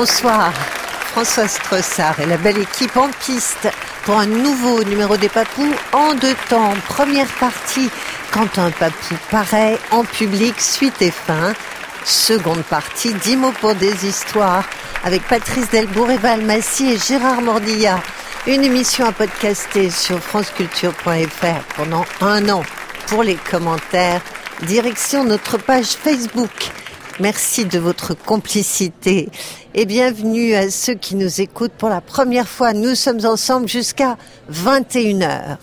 Bonsoir. François Strossard et la belle équipe en piste pour un nouveau numéro des papous en deux temps. Première partie, quand un papou paraît en public, suite et fin. Seconde partie, dix mots pour des histoires avec Patrice Delbourg, Eva Almassi et Gérard Mordilla. Une émission à podcaster sur franceculture.fr pendant un an. Pour les commentaires, direction notre page Facebook. Merci de votre complicité et bienvenue à ceux qui nous écoutent pour la première fois. Nous sommes ensemble jusqu'à 21h.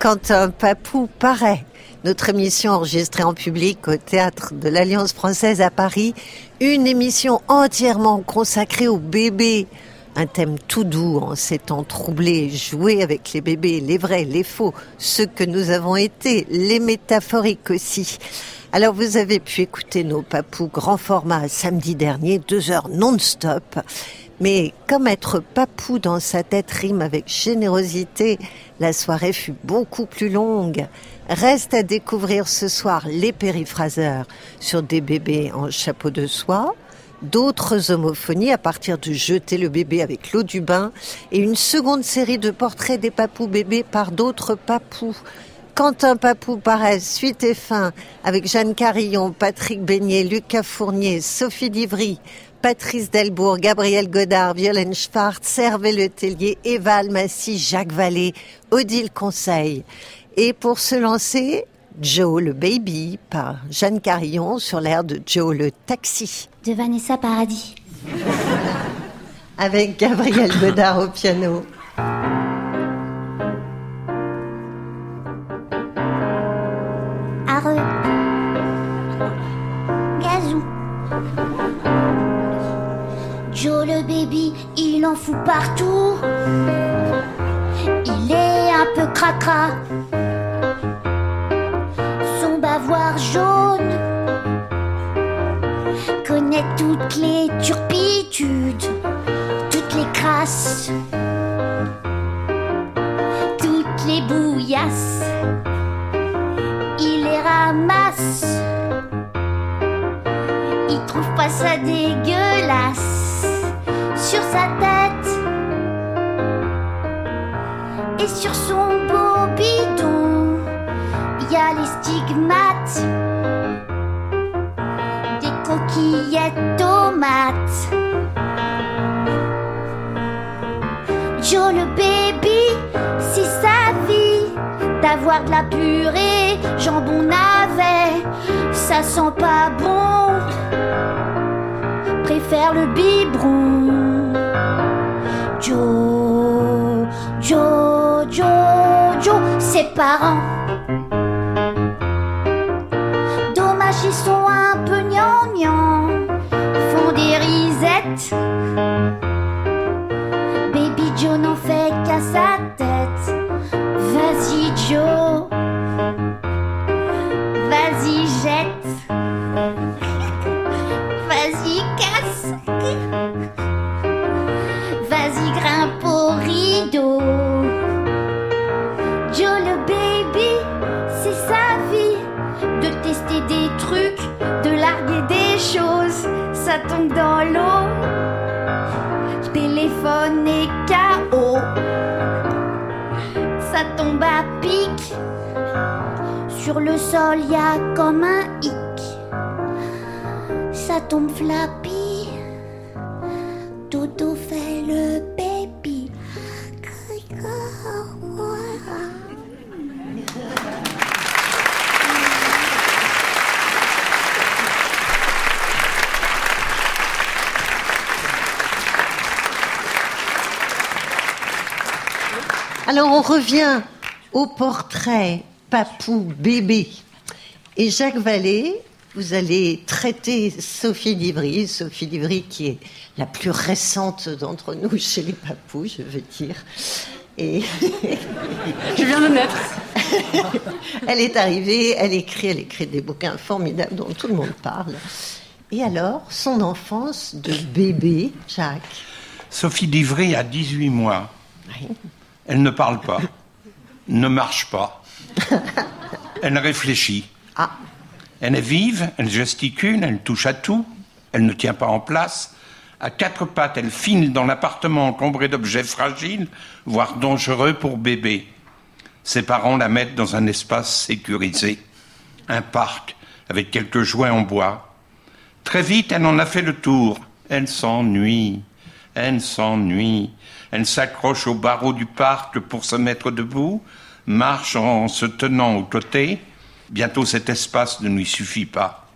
Quand un papou paraît, notre émission enregistrée en public au théâtre de l'Alliance française à Paris, une émission entièrement consacrée aux bébés. Un thème tout doux en ces temps troublés, jouer avec les bébés, les vrais, les faux, ceux que nous avons été, les métaphoriques aussi. Alors vous avez pu écouter nos papous grand format samedi dernier, deux heures non-stop. Mais comme être papou dans sa tête rime avec générosité, la soirée fut beaucoup plus longue. Reste à découvrir ce soir les périphraseurs sur des bébés en chapeau de soie, d'autres homophonies à partir de jeter le bébé avec l'eau du bain et une seconde série de portraits des papous bébés par d'autres papous. Quentin Papou paraît suite et fin avec Jeanne Carillon, Patrick Beignet, Lucas Fournier, Sophie Divry, Patrice Delbourg, Gabriel Godard, Violaine Schwartz, Hervé Letellier, Eva Almassi, Jacques Vallée, Odile Conseil. Et pour se lancer, Joe le Baby par Jeanne Carillon sur l'air de Joe le Taxi. De Vanessa Paradis. Avec Gabriel Godard au piano. Areux. Gazou. Joe le baby, il en fout partout. Il est un peu cracra. Toutes les turpitudes, toutes les crasses, toutes les bouillasses. Il les ramasse. Il trouve pas ça dégueulasse sur sa tête et sur son beau bidon. Il y a les stigmates d'avoir de la purée, jambon navet, ça sent pas bon. Préfère le biberon. Joe, Joe, Joe, Joe, ses parents. Revient au portrait papou bébé. Et Jacques Vallée, vous allez traiter Sophie Livry, Sophie Livry qui est la plus récente d'entre nous chez les papous, je veux dire. Et Je viens de naître. elle est arrivée, elle écrit, elle écrit des bouquins formidables dont tout le monde parle. Et alors, son enfance de bébé, Jacques? Sophie Divry a 18 mois. Oui. Elle ne parle pas, ne marche pas. Elle réfléchit. Ah, Elle est vive, elle gesticule, elle touche à tout, elle ne tient pas en place, À quatre pattes, elle file dans l'appartement encombré d'objets fragiles, voire dangereux pour bébé. Ses parents la mettent dans un espace sécurisé, un parc avec quelques jouets en bois. Très vite, elle en a fait le tour. Elle s'ennuie, elle s'ennuie. Elle s'accroche au barreau du parc pour se mettre debout, marche en se tenant aux côtés. Bientôt cet espace ne lui suffit pas.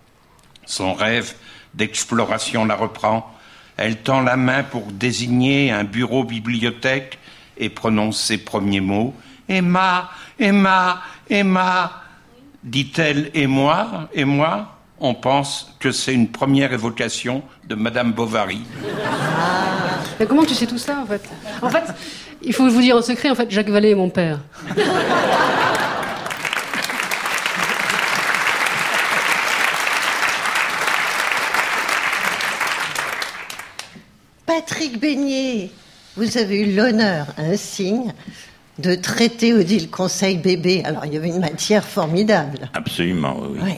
Son rêve d'exploration la reprend. Elle tend la main pour désigner un bureau bibliothèque et prononce ses premiers mots. Emma, Emma, Emma, dit-elle, et moi, et moi, on pense que c'est une première évocation de Madame Bovary. Mais comment tu sais tout ça en fait? En fait, il faut vous dire en secret, en fait, Jacques Vallée est mon père. Patrick Beignet, vous avez eu l'honneur, un signe, de traiter Odile Conseil bébé. Alors, il y avait une matière formidable. Absolument, oui. Oui.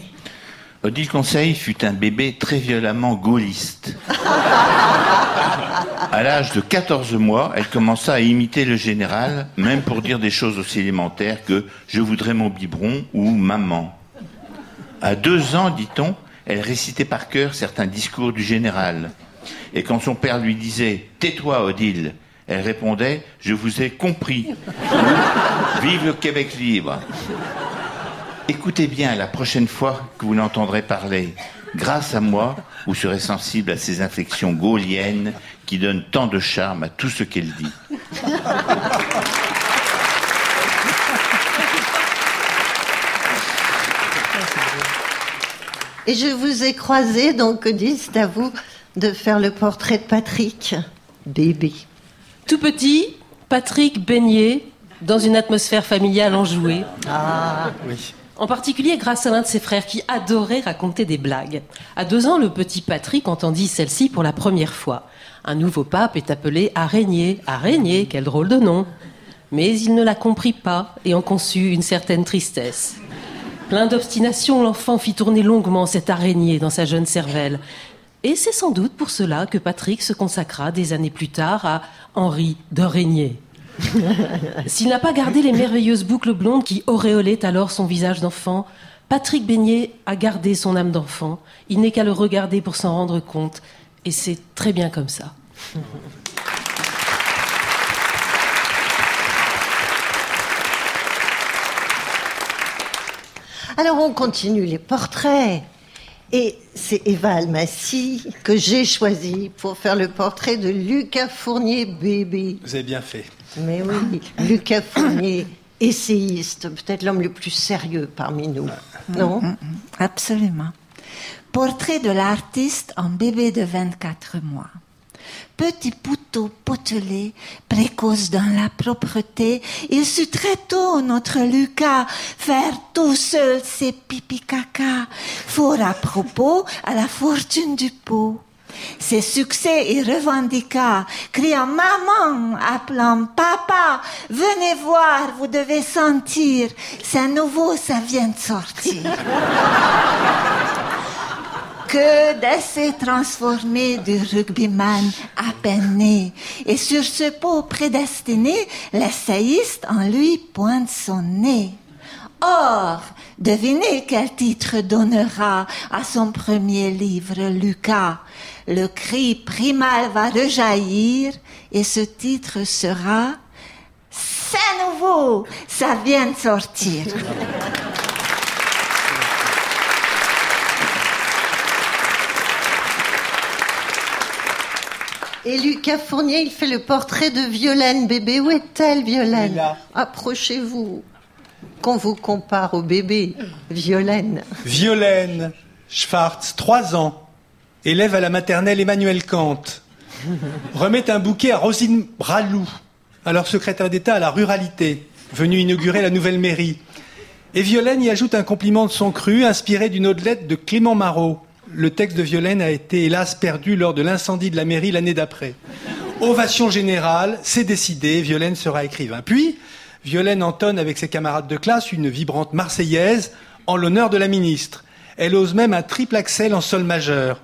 Odile Conseil fut un bébé très violemment gaulliste. À l'âge de 14 mois, elle commença à imiter le général, même pour dire des choses aussi élémentaires que je voudrais mon biberon ou maman. À deux ans, dit-on, elle récitait par cœur certains discours du général. Et quand son père lui disait Tais-toi, Odile, elle répondait Je vous ai compris. Vive le Québec libre. Écoutez bien la prochaine fois que vous l'entendrez parler. Grâce à moi, vous serez sensible à ces inflexions gauliennes qui donnent tant de charme à tout ce qu'elle dit. Et je vous ai croisé, donc Odile, c'est à vous de faire le portrait de Patrick, bébé. Tout petit, Patrick baignait dans une atmosphère familiale enjouée. En particulier grâce à l'un de ses frères qui adorait raconter des blagues. À deux ans, le petit Patrick entendit celle-ci pour la première fois. Un nouveau pape est appelé Araignée. Araignée, quel drôle de nom. Mais il ne la comprit pas et en conçut une certaine tristesse. Plein d'obstination, l'enfant fit tourner longuement cette araignée dans sa jeune cervelle. Et c'est sans doute pour cela que Patrick se consacra des années plus tard à Henri d'Orégnier. S'il n'a pas gardé les merveilleuses boucles blondes qui auréolaient alors son visage d'enfant, Patrick Beignet a gardé son âme d'enfant. Il n'est qu'à le regarder pour s'en rendre compte. Et c'est très bien comme ça. Alors, on continue les portraits. Et c'est Eva Almassi que j'ai choisi pour faire le portrait de Lucas Fournier, bébé. Vous avez bien fait. Mais oui, Lucas Fournier, essayiste, peut-être l'homme le plus sérieux parmi nous. Non? Absolument. Portrait de l'artiste en bébé de 24 mois. Petit poutou potelé, précoce dans la propreté, il sut très tôt, notre Lucas, faire tout seul ses pipi caca, fort à propos à la fortune du pot. Ses succès il revendiqua, criant maman, appelant papa, venez voir, vous devez sentir, c'est nouveau, ça vient de sortir. que d'essais transformés du rugbyman à peine né. Et sur ce pot prédestiné, l'essayiste en lui pointe son nez. Or, devinez quel titre donnera à son premier livre Lucas. Le cri primal va rejaillir et ce titre sera C'est nouveau, ça vient de sortir. Et Lucas Fournier, il fait le portrait de Violaine, bébé. Où est-elle, Violaine? Là. Approchez-vous. Qu'on vous compare au bébé, Violaine. Violaine Schwartz, 3 ans, élève à la maternelle Emmanuel Kant, remet un bouquet à Rosine Bralou, alors secrétaire d'État à la ruralité, venue inaugurer la nouvelle mairie. Et Violaine y ajoute un compliment de son cru, inspiré d'une autre lettre de Clément Marot. Le texte de Violaine a été hélas perdu lors de l'incendie de la mairie l'année d'après. Ovation générale, c'est décidé, Violaine sera écrivain. Puis, Violaine entonne avec ses camarades de classe une vibrante marseillaise en l'honneur de la ministre. Elle ose même un triple axel en sol majeur.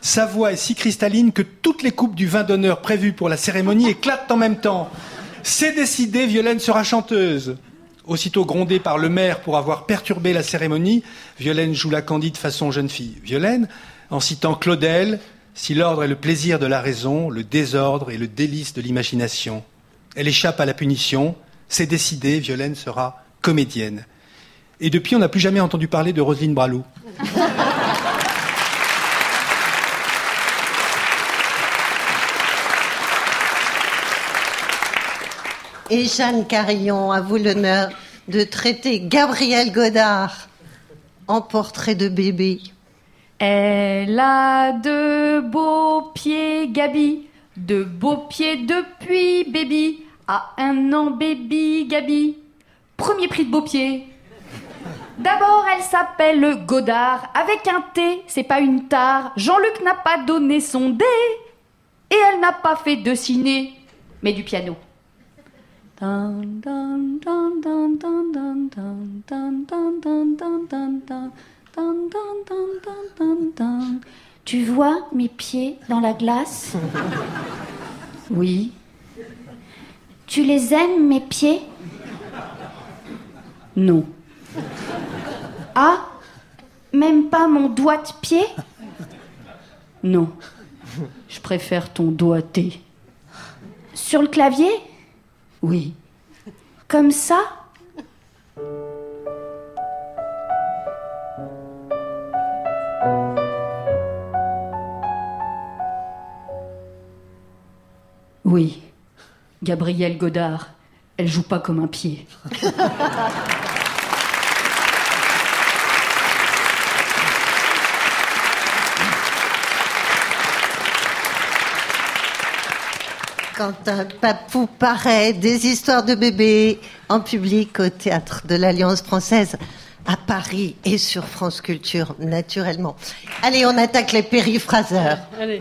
Sa voix est si cristalline que toutes les coupes du vin d'honneur prévues pour la cérémonie éclatent en même temps. C'est décidé, Violaine sera chanteuse. Aussitôt grondée par le maire pour avoir perturbé la cérémonie, Violaine joue la candide façon jeune fille. Violaine, en citant Claudel, si l'ordre est le plaisir de la raison, le désordre est le délice de l'imagination. Elle échappe à la punition. C'est décidé, Violaine sera comédienne. Et depuis, on n'a plus jamais entendu parler de Roselyne Bralou. Et Jeanne Carillon, à vous l'honneur de traiter Gabriel Godard en portrait de bébé. Elle a de beaux pieds, Gabi, de beaux pieds depuis baby. À un an, baby, Gabi. Premier prix de beaux pieds. D'abord, elle s'appelle Godard, avec un T, c'est pas une tare. Jean-Luc n'a pas donné son dé, et elle n'a pas fait de ciné, mais du piano. Tu vois mes pieds dans la glace Oui. Tu les aimes, mes pieds? Non. Ah Même pas mon doigt de pied? Non. Je préfère ton doigté. Sur le clavier? Oui. Comme ça? Oui. Gabrielle Godard, elle joue pas comme un pied. Quand un papou paraît, des histoires de bébés en public au théâtre de l'Alliance française à Paris et sur France Culture, naturellement. Allez, on attaque les périphraseurs. Allez.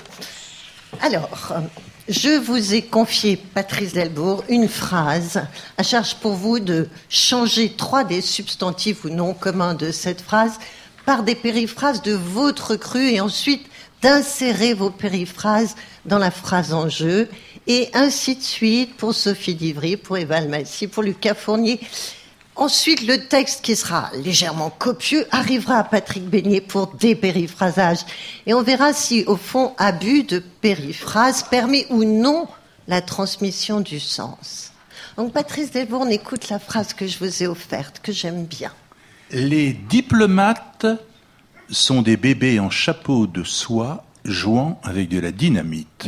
Alors, euh, je vous ai confié, Patrice Delbourg, une phrase. À charge pour vous de changer trois des substantifs ou noms communs de cette phrase par des périphrases de votre cru et ensuite d'insérer vos périphrases dans la phrase en jeu et ainsi de suite pour Sophie Divry, pour Eva Almassi, pour Lucas Fournier. Ensuite, le texte qui sera légèrement copieux arrivera à Patrick Beignet pour des périphrasages. Et on verra si, au fond, abus de périphrase permet ou non la transmission du sens. Donc, Patrice Delbourne écoute la phrase que je vous ai offerte, que j'aime bien. Les diplomates sont des bébés en chapeau de soie jouant avec de la dynamite.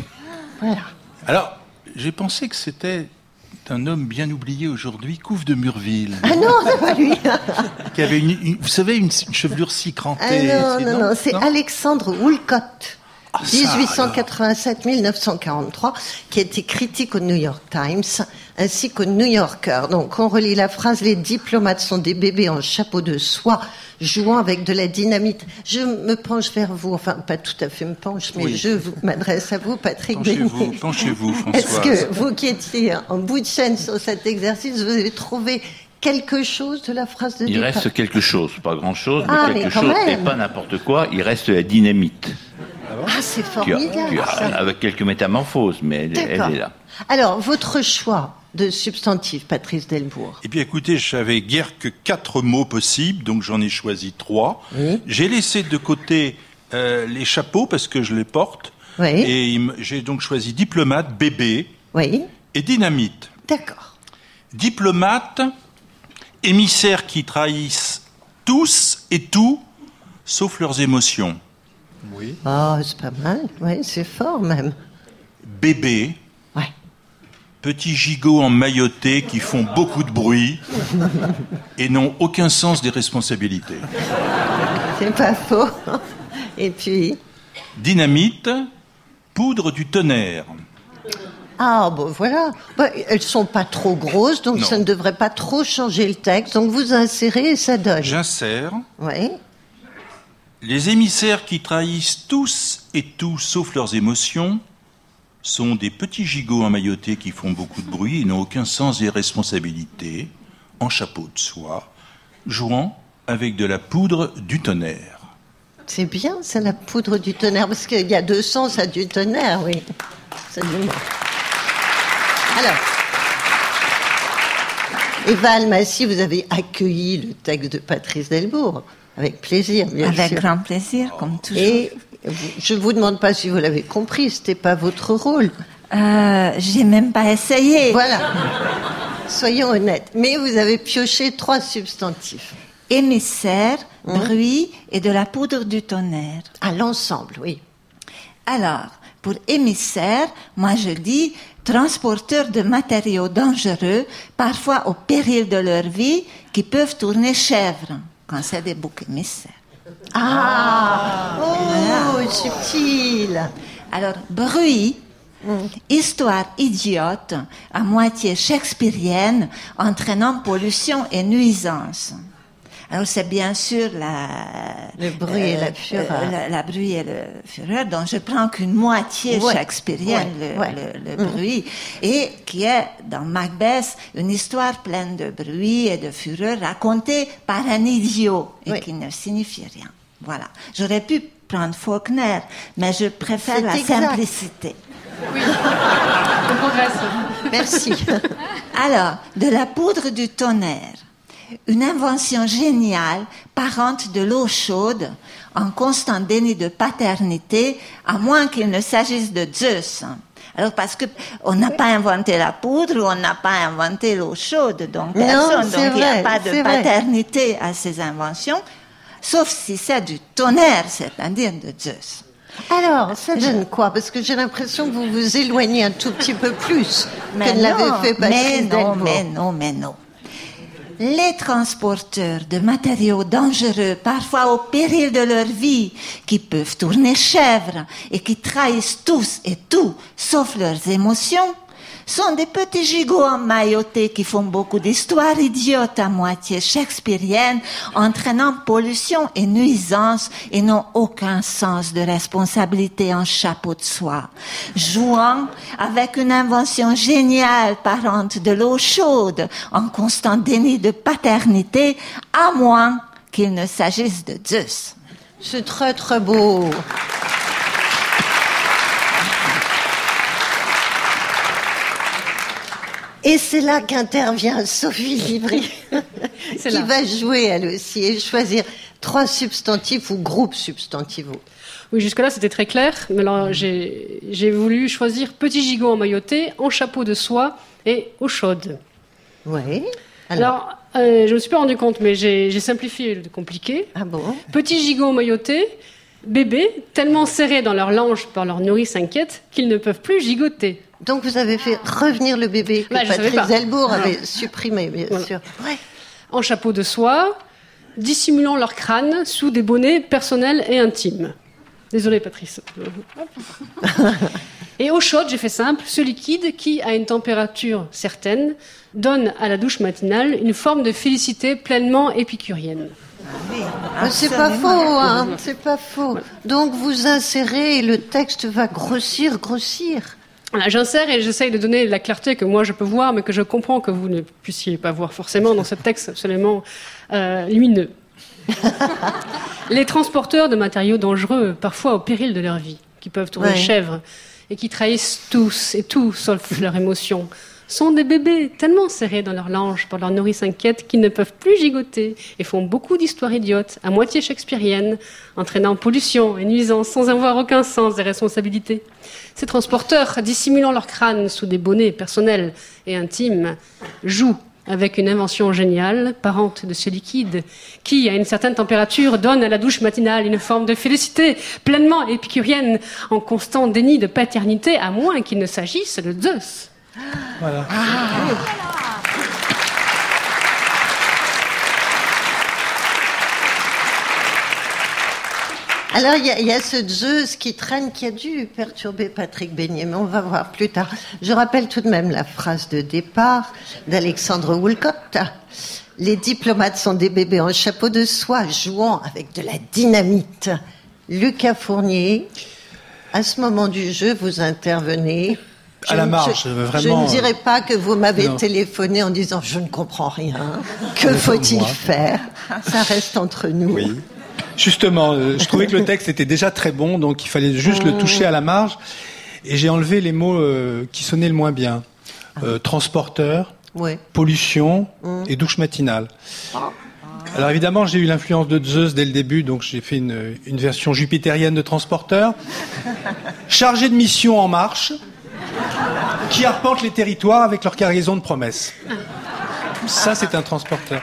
Voilà. Alors, j'ai pensé que c'était un homme bien oublié aujourd'hui, Couve de Murville, Ah non, c'est pas lui. qui avait une, une- vous savez, une, chevelure si Ah crantée. non, c'est- non, non, c'est Alexandre Woolcott. Ah, ça, 1887-1943, qui était critique au New York Times ainsi qu'au New Yorker. Donc, on relit la phrase Les diplomates sont des bébés en chapeau de soie jouant avec de la dynamite. Je me penche vers vous, enfin, pas tout à fait me penche, mais Oui. je m'adresse à vous, Patrick Penchez-vous, penchez-vous, Est-ce Françoise. que vous qui étiez en bout de chaîne sur cet exercice, vous avez trouvé quelque chose de la phrase de Il départ reste quelque chose, pas grand chose, mais Ah, mais quelque chose, et même. pas n'importe quoi. Il reste la dynamite. Ah, c'est Qui a- formidable. qui a- ça. avec quelques métamorphoses, mais elle, est là. Alors, votre choix de substantif, Patrice Delbourg Eh bien, écoutez, j'avais guère que quatre mots possibles, donc j'en ai choisi trois. Oui. J'ai laissé de côté euh, les chapeaux parce que je les porte. Oui. Et j'ai donc choisi diplomate, bébé Oui, et dynamite. d'accord. Diplomate, émissaires qui trahissent tous et tout, sauf leurs émotions. Oh, c'est pas mal. Oui, c'est fort même. Bébé, Ouais. petits gigots emmaillotés qui font beaucoup de bruit et n'ont aucun sens des responsabilités. C'est pas faux. Et puis, Dynamite, poudre du tonnerre. ah bon voilà. Bah, elles sont pas trop grosses, donc Non. ça ne devrait pas trop changer le texte. Donc vous insérez et ça donne. J'insère. Oui. Les émissaires qui trahissent tous et tout sauf leurs émotions sont des petits gigots emmaillotés qui font beaucoup de bruit et n'ont aucun sens des responsabilités, en chapeau de soie, jouant avec de la poudre du tonnerre. C'est bien, c'est la poudre du tonnerre, parce qu'il y a deux sens à du tonnerre, oui. Alors, Eva Almassi, vous avez accueilli le texte de Patrice Delbourg. Avec plaisir, bien Avec sûr. grand plaisir, comme toujours. Et je ne vous demande pas si vous l'avez compris, c'était pas votre rôle. Euh, J'ai même pas essayé. Voilà. Soyons honnêtes. Mais vous avez pioché trois substantifs. Émissaire, bruit et de la poudre du tonnerre. À l'ensemble, oui. Alors, pour émissaire, moi je dis transporteur de matériaux dangereux, parfois au péril de leur vie, qui peuvent tourner chèvre quand c'est des boucs émissaires. Ah Oh, subtil Alors, bruit, histoire idiote, à moitié shakespearienne, entraînant pollution et nuisance. Alors, c'est bien sûr la... Le bruit et la fureur. euh, la, la bruit et le fureur, dont je prends qu'une moitié Ouais, shakespearienne, ouais, le, ouais. le- le bruit, et qui est, dans Macbeth, une histoire pleine de bruit et de fureur racontée par un idiot, et Oui. qui ne signifie rien. Voilà. J'aurais pu prendre Faulkner, mais je préfère la exact. simplicité. On progresse. Merci. Alors, de la poudre du tonnerre, une invention géniale, parente de l'eau chaude, en constant déni de paternité, à moins qu'il ne s'agisse de Zeus. Alors parce que on n'a pas inventé la poudre, ou on n'a pas inventé l'eau chaude, donc Non, personne, donc il n'y a pas de vrai. paternité à ces inventions, sauf si c'est du tonnerre, c'est-à-dire de Zeus. Alors, ça donne quoi? Parce que j'ai l'impression que vous vous éloignez un tout petit peu plus que ne non, l'avait fait mais Patrice non, Delbourg. mais non, mais non. Les transporteurs de matériaux dangereux, parfois au péril de leur vie, qui peuvent tourner chèvre et qui trahissent tous et tout, sauf leurs émotions, sont des petits gigots emmaillotés qui font beaucoup d'histoires idiotes à moitié shakespeariennes, entraînant pollution et nuisance et n'ont aucun sens de responsabilité en chapeau de soie. Jouant avec une invention géniale parente de l'eau chaude, en constant déni de paternité, à moins qu'il ne s'agisse de Zeus. C'est très très beau. Et c'est là qu'intervient Sophie C'est qui là. va jouer elle aussi et choisir trois substantifs ou groupes substantivaux. Oui, jusque-là, c'était très clair. Mais alors, j'ai voulu choisir petit gigot emmailloté, en chapeau de soie et eau chaude. Oui. Alors, euh, je me suis pas rendu compte, mais j'ai simplifié le compliqué. Ah bon? Petit gigot emmailloté, bébés, tellement serrés dans leur lange par leur nourrice inquiète qu'ils ne peuvent plus gigoter. Donc vous avez fait revenir le bébé que Bah, Patrice pas. Delbourg avait Voilà. supprimé, bien Voilà. sûr. En chapeau de soie, dissimulant leur crâne sous des bonnets personnels et intimes. Désolé, Patrice. Et eau chaude, j'ai fait simple, ce liquide qui, à une température certaine, donne à la douche matinale une forme de félicité pleinement épicurienne. Mais c'est pas faux, hein, c'est pas faux. Donc vous insérez et le texte va grossir, grossir. Voilà, J'insère et j'essaye de donner la clarté que moi je peux voir, mais que je comprends que vous ne puissiez pas voir forcément dans ce texte absolument euh, lumineux. Les transporteurs de matériaux dangereux, parfois au péril de leur vie, qui peuvent tourner Ouais. chèvre et qui trahissent tous et tout sauf leurs émotions, sont des bébés tellement serrés dans leur lange par leur nourrice inquiète qu'ils ne peuvent plus gigoter et font beaucoup d'histoires idiotes, à moitié shakespeariennes, entraînant pollution et nuisance sans avoir aucun sens des responsabilités. Ces transporteurs, dissimulant leur crâne sous des bonnets personnels et intimes, jouent avec une invention géniale, parente de ce liquide, qui, à une certaine température, donne à la douche matinale une forme de félicité pleinement épicurienne, en constant déni de paternité, à moins qu'il ne s'agisse de Zeus. Voilà. Alors il y, a- il y a ce Zeus qui traîne qui a dû perturber Patrick Beignet, mais on va voir plus tard. Je rappelle tout de même la phrase de départ d'Alexandre Woolcott. Les diplomates sont des bébés en chapeau de soie jouant avec de la dynamite. Lucas Fournier, à ce moment du jeu, vous intervenez. À la marge, je, vraiment, Je ne dirai pas que vous m'avez téléphoné en disant je ne comprends rien. Que faut-il faire? Ça reste entre nous. Oui. Justement, euh, je trouvais que le texte était déjà très bon, donc il fallait juste le toucher à la marge. Et j'ai enlevé les mots euh, qui sonnaient le moins bien. Euh, transporteur, Ouais. pollution Mm. et douche matinale. Alors évidemment, j'ai eu l'influence de Zeus dès le début, donc j'ai fait une, une version jupitérienne de transporteur. Chargé de mission en marche, qui arpente les territoires avec leur cargaison de promesses. Ça, c'est un transporteur.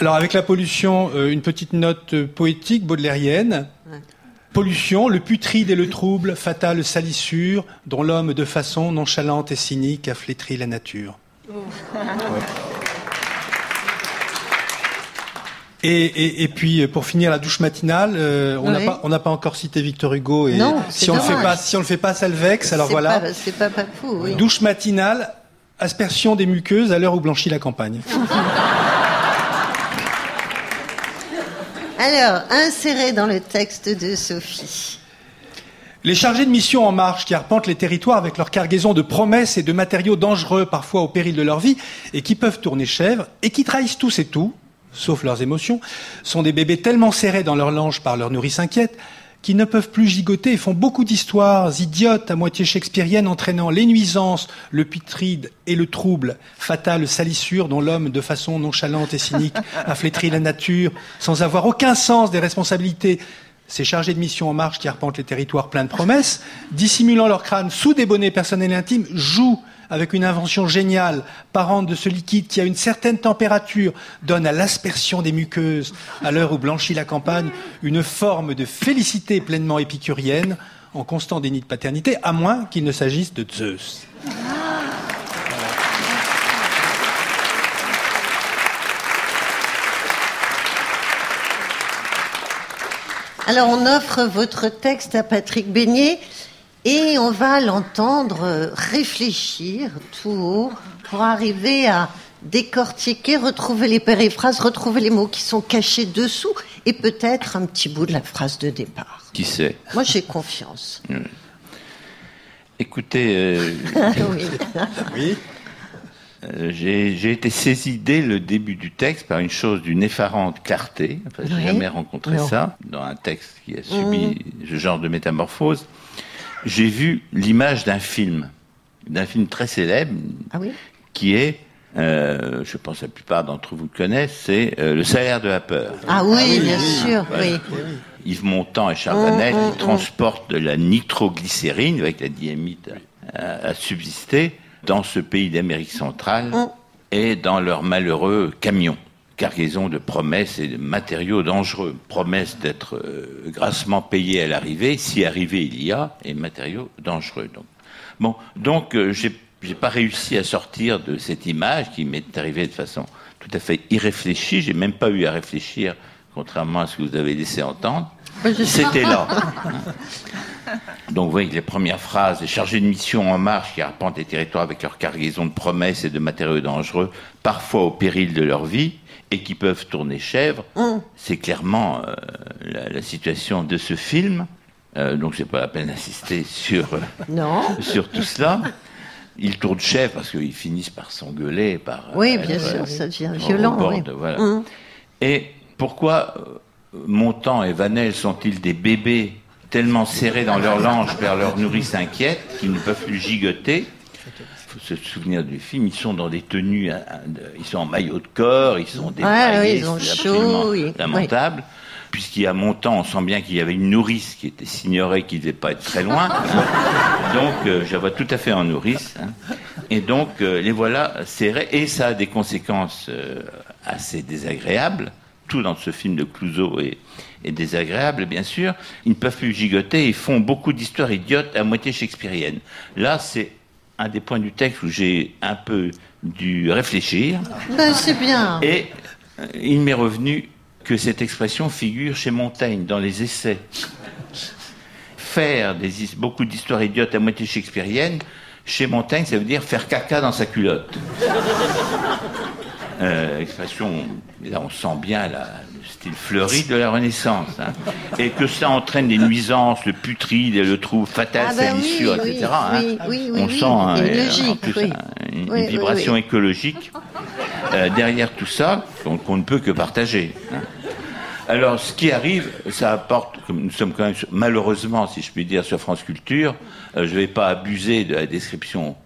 Alors avec la pollution, euh, une petite note euh, poétique baudelairienne. Pollution, le putride et le trouble, fatale salissure, dont l'homme de façon nonchalante et cynique a flétri la nature. Ouais. Et, et- et puis euh, pour finir la douche matinale, euh, on n'a Oui. pas on n'a pas encore cité Victor Hugo et Non, si on le fait pas si on le fait pas ça le vexe. Alors voilà. pas- C'est pas papou, oui. Douche matinale, aspersion des muqueuses à l'heure où blanchit la campagne. Alors, inséré dans le texte de Sophie. Les chargés de mission en marche qui arpentent les territoires avec leur cargaison de promesses et de matériaux dangereux, parfois au péril de leur vie, et qui peuvent tourner chèvre, et qui trahissent tous et tout, sauf leurs émotions, sont des bébés tellement serrés dans leur lange par leur nourrice inquiète, qu'ils ne peuvent plus gigoter et font beaucoup d'histoires idiotes à moitié shakespeariennes entraînant les nuisances, le putride et le trouble, fatale salissure dont l'homme, de façon nonchalante et cynique, a flétri la nature, sans avoir aucun sens des responsabilités. Ces chargés de mission en marche qui arpentent les territoires pleins de promesses, dissimulant leur crâne sous des bonnets personnels intimes, jouent avec une invention géniale, parente de ce liquide qui, à une certaine température, donne à l'aspersion des muqueuses, à l'heure où blanchit la campagne, une forme de félicité pleinement épicurienne, en constant déni de paternité, à moins qu'il ne s'agisse de Zeus. Alors, on offre votre texte à Patrick Beignet et on va l'entendre euh, réfléchir tout haut pour arriver à décortiquer, retrouver les périphrases, retrouver les mots qui sont cachés dessous et peut-être un petit bout de la phrase de départ. Qui sait? Moi, j'ai confiance. Écoutez, euh, oui. Oui. euh, j'ai été saisi dès le début du texte par une chose d'une effarante clarté. Enfin, j'ai Oui. jamais rencontré Non. ça dans un texte qui a subi ce genre de métamorphose. J'ai vu l'image d'un film, d'un film très célèbre, Ah oui? qui est, euh, je pense que la plupart d'entre vous le connaissent, c'est euh, Le salaire de la peur. Ah oui, bien sûr, oui. Yves Montand et Charles Vanel qui transportent de la nitroglycérine avec la diamite à, à subsister dans ce pays d'Amérique centrale et dans leur malheureux camion. Cargaison de promesses et de matériaux dangereux. Promesses d'être euh, grassement payés à l'arrivée, si arrivée il y a, et matériaux dangereux. Donc, bon, donc euh, j'ai j'ai pas réussi à sortir de cette image qui m'est arrivée de façon tout à fait irréfléchie. J'ai même pas eu à réfléchir, contrairement à ce que vous avez laissé entendre. C'était là. Donc vous voyez que les premières phrases, les chargés de mission en marche qui arpentent les territoires avec leur cargaison de promesses et de matériaux dangereux, parfois au péril de leur vie, et qui peuvent tourner chèvre, c'est clairement euh, la, la situation de ce film. Euh, donc c'est pas la peine d'insister sur, euh, Non. sur tout cela. Ils tournent chèvre parce qu'ils finissent par s'engueuler, par Oui, euh, bien sûr, ça devient violent. bord oui. de- voilà. Hum. Et pourquoi Montand et Vanel sont-ils des bébés tellement serrés dans leur lange vers leur nourrice inquiète qu'ils ne peuvent plus gigoter? Se souvenir du film, ils sont dans des tenues, ils sont en maillot de corps, ils sont ils ont c'est chaud, absolument oui. lamentable. Puisqu'il y a Montand, on sent bien qu'il y avait une nourrice qui était signorée, qui ne devait pas être très loin. Donc, euh, je la vois tout à fait en nourrice. hein. Et donc, euh, les voilà serrés. Et ça a des conséquences euh, assez désagréables. Tout dans ce film de Clouseau est, est désagréable, bien sûr. Ils ne peuvent plus gigoter. Ils font beaucoup d'histoires idiotes à moitié shakespeariennes. Là, c'est un des points du texte où j'ai un peu dû réfléchir. Ben, c'est bien. Et euh, il m'est revenu que cette expression figure chez Montaigne dans les essais. Faire des, beaucoup d'histoires idiotes à moitié shakespeariennes, chez Montaigne, ça veut dire faire caca dans sa culotte. Euh, expression, là on sent bien la, style fleuri de la Renaissance. hein. Et que ça entraîne des nuisances, le putride et le trou fatal, Ah ben oui, etc. oui, hein. oui, oui, on sent hein, en plus, un- une, vibration écologique. euh, derrière tout ça qu'on ne peut que partager. hein. Alors, ce qui arrive, ça apporte, comme nous sommes quand même, malheureusement, si je puis dire, sur France Culture, euh, je ne vais pas abuser de la description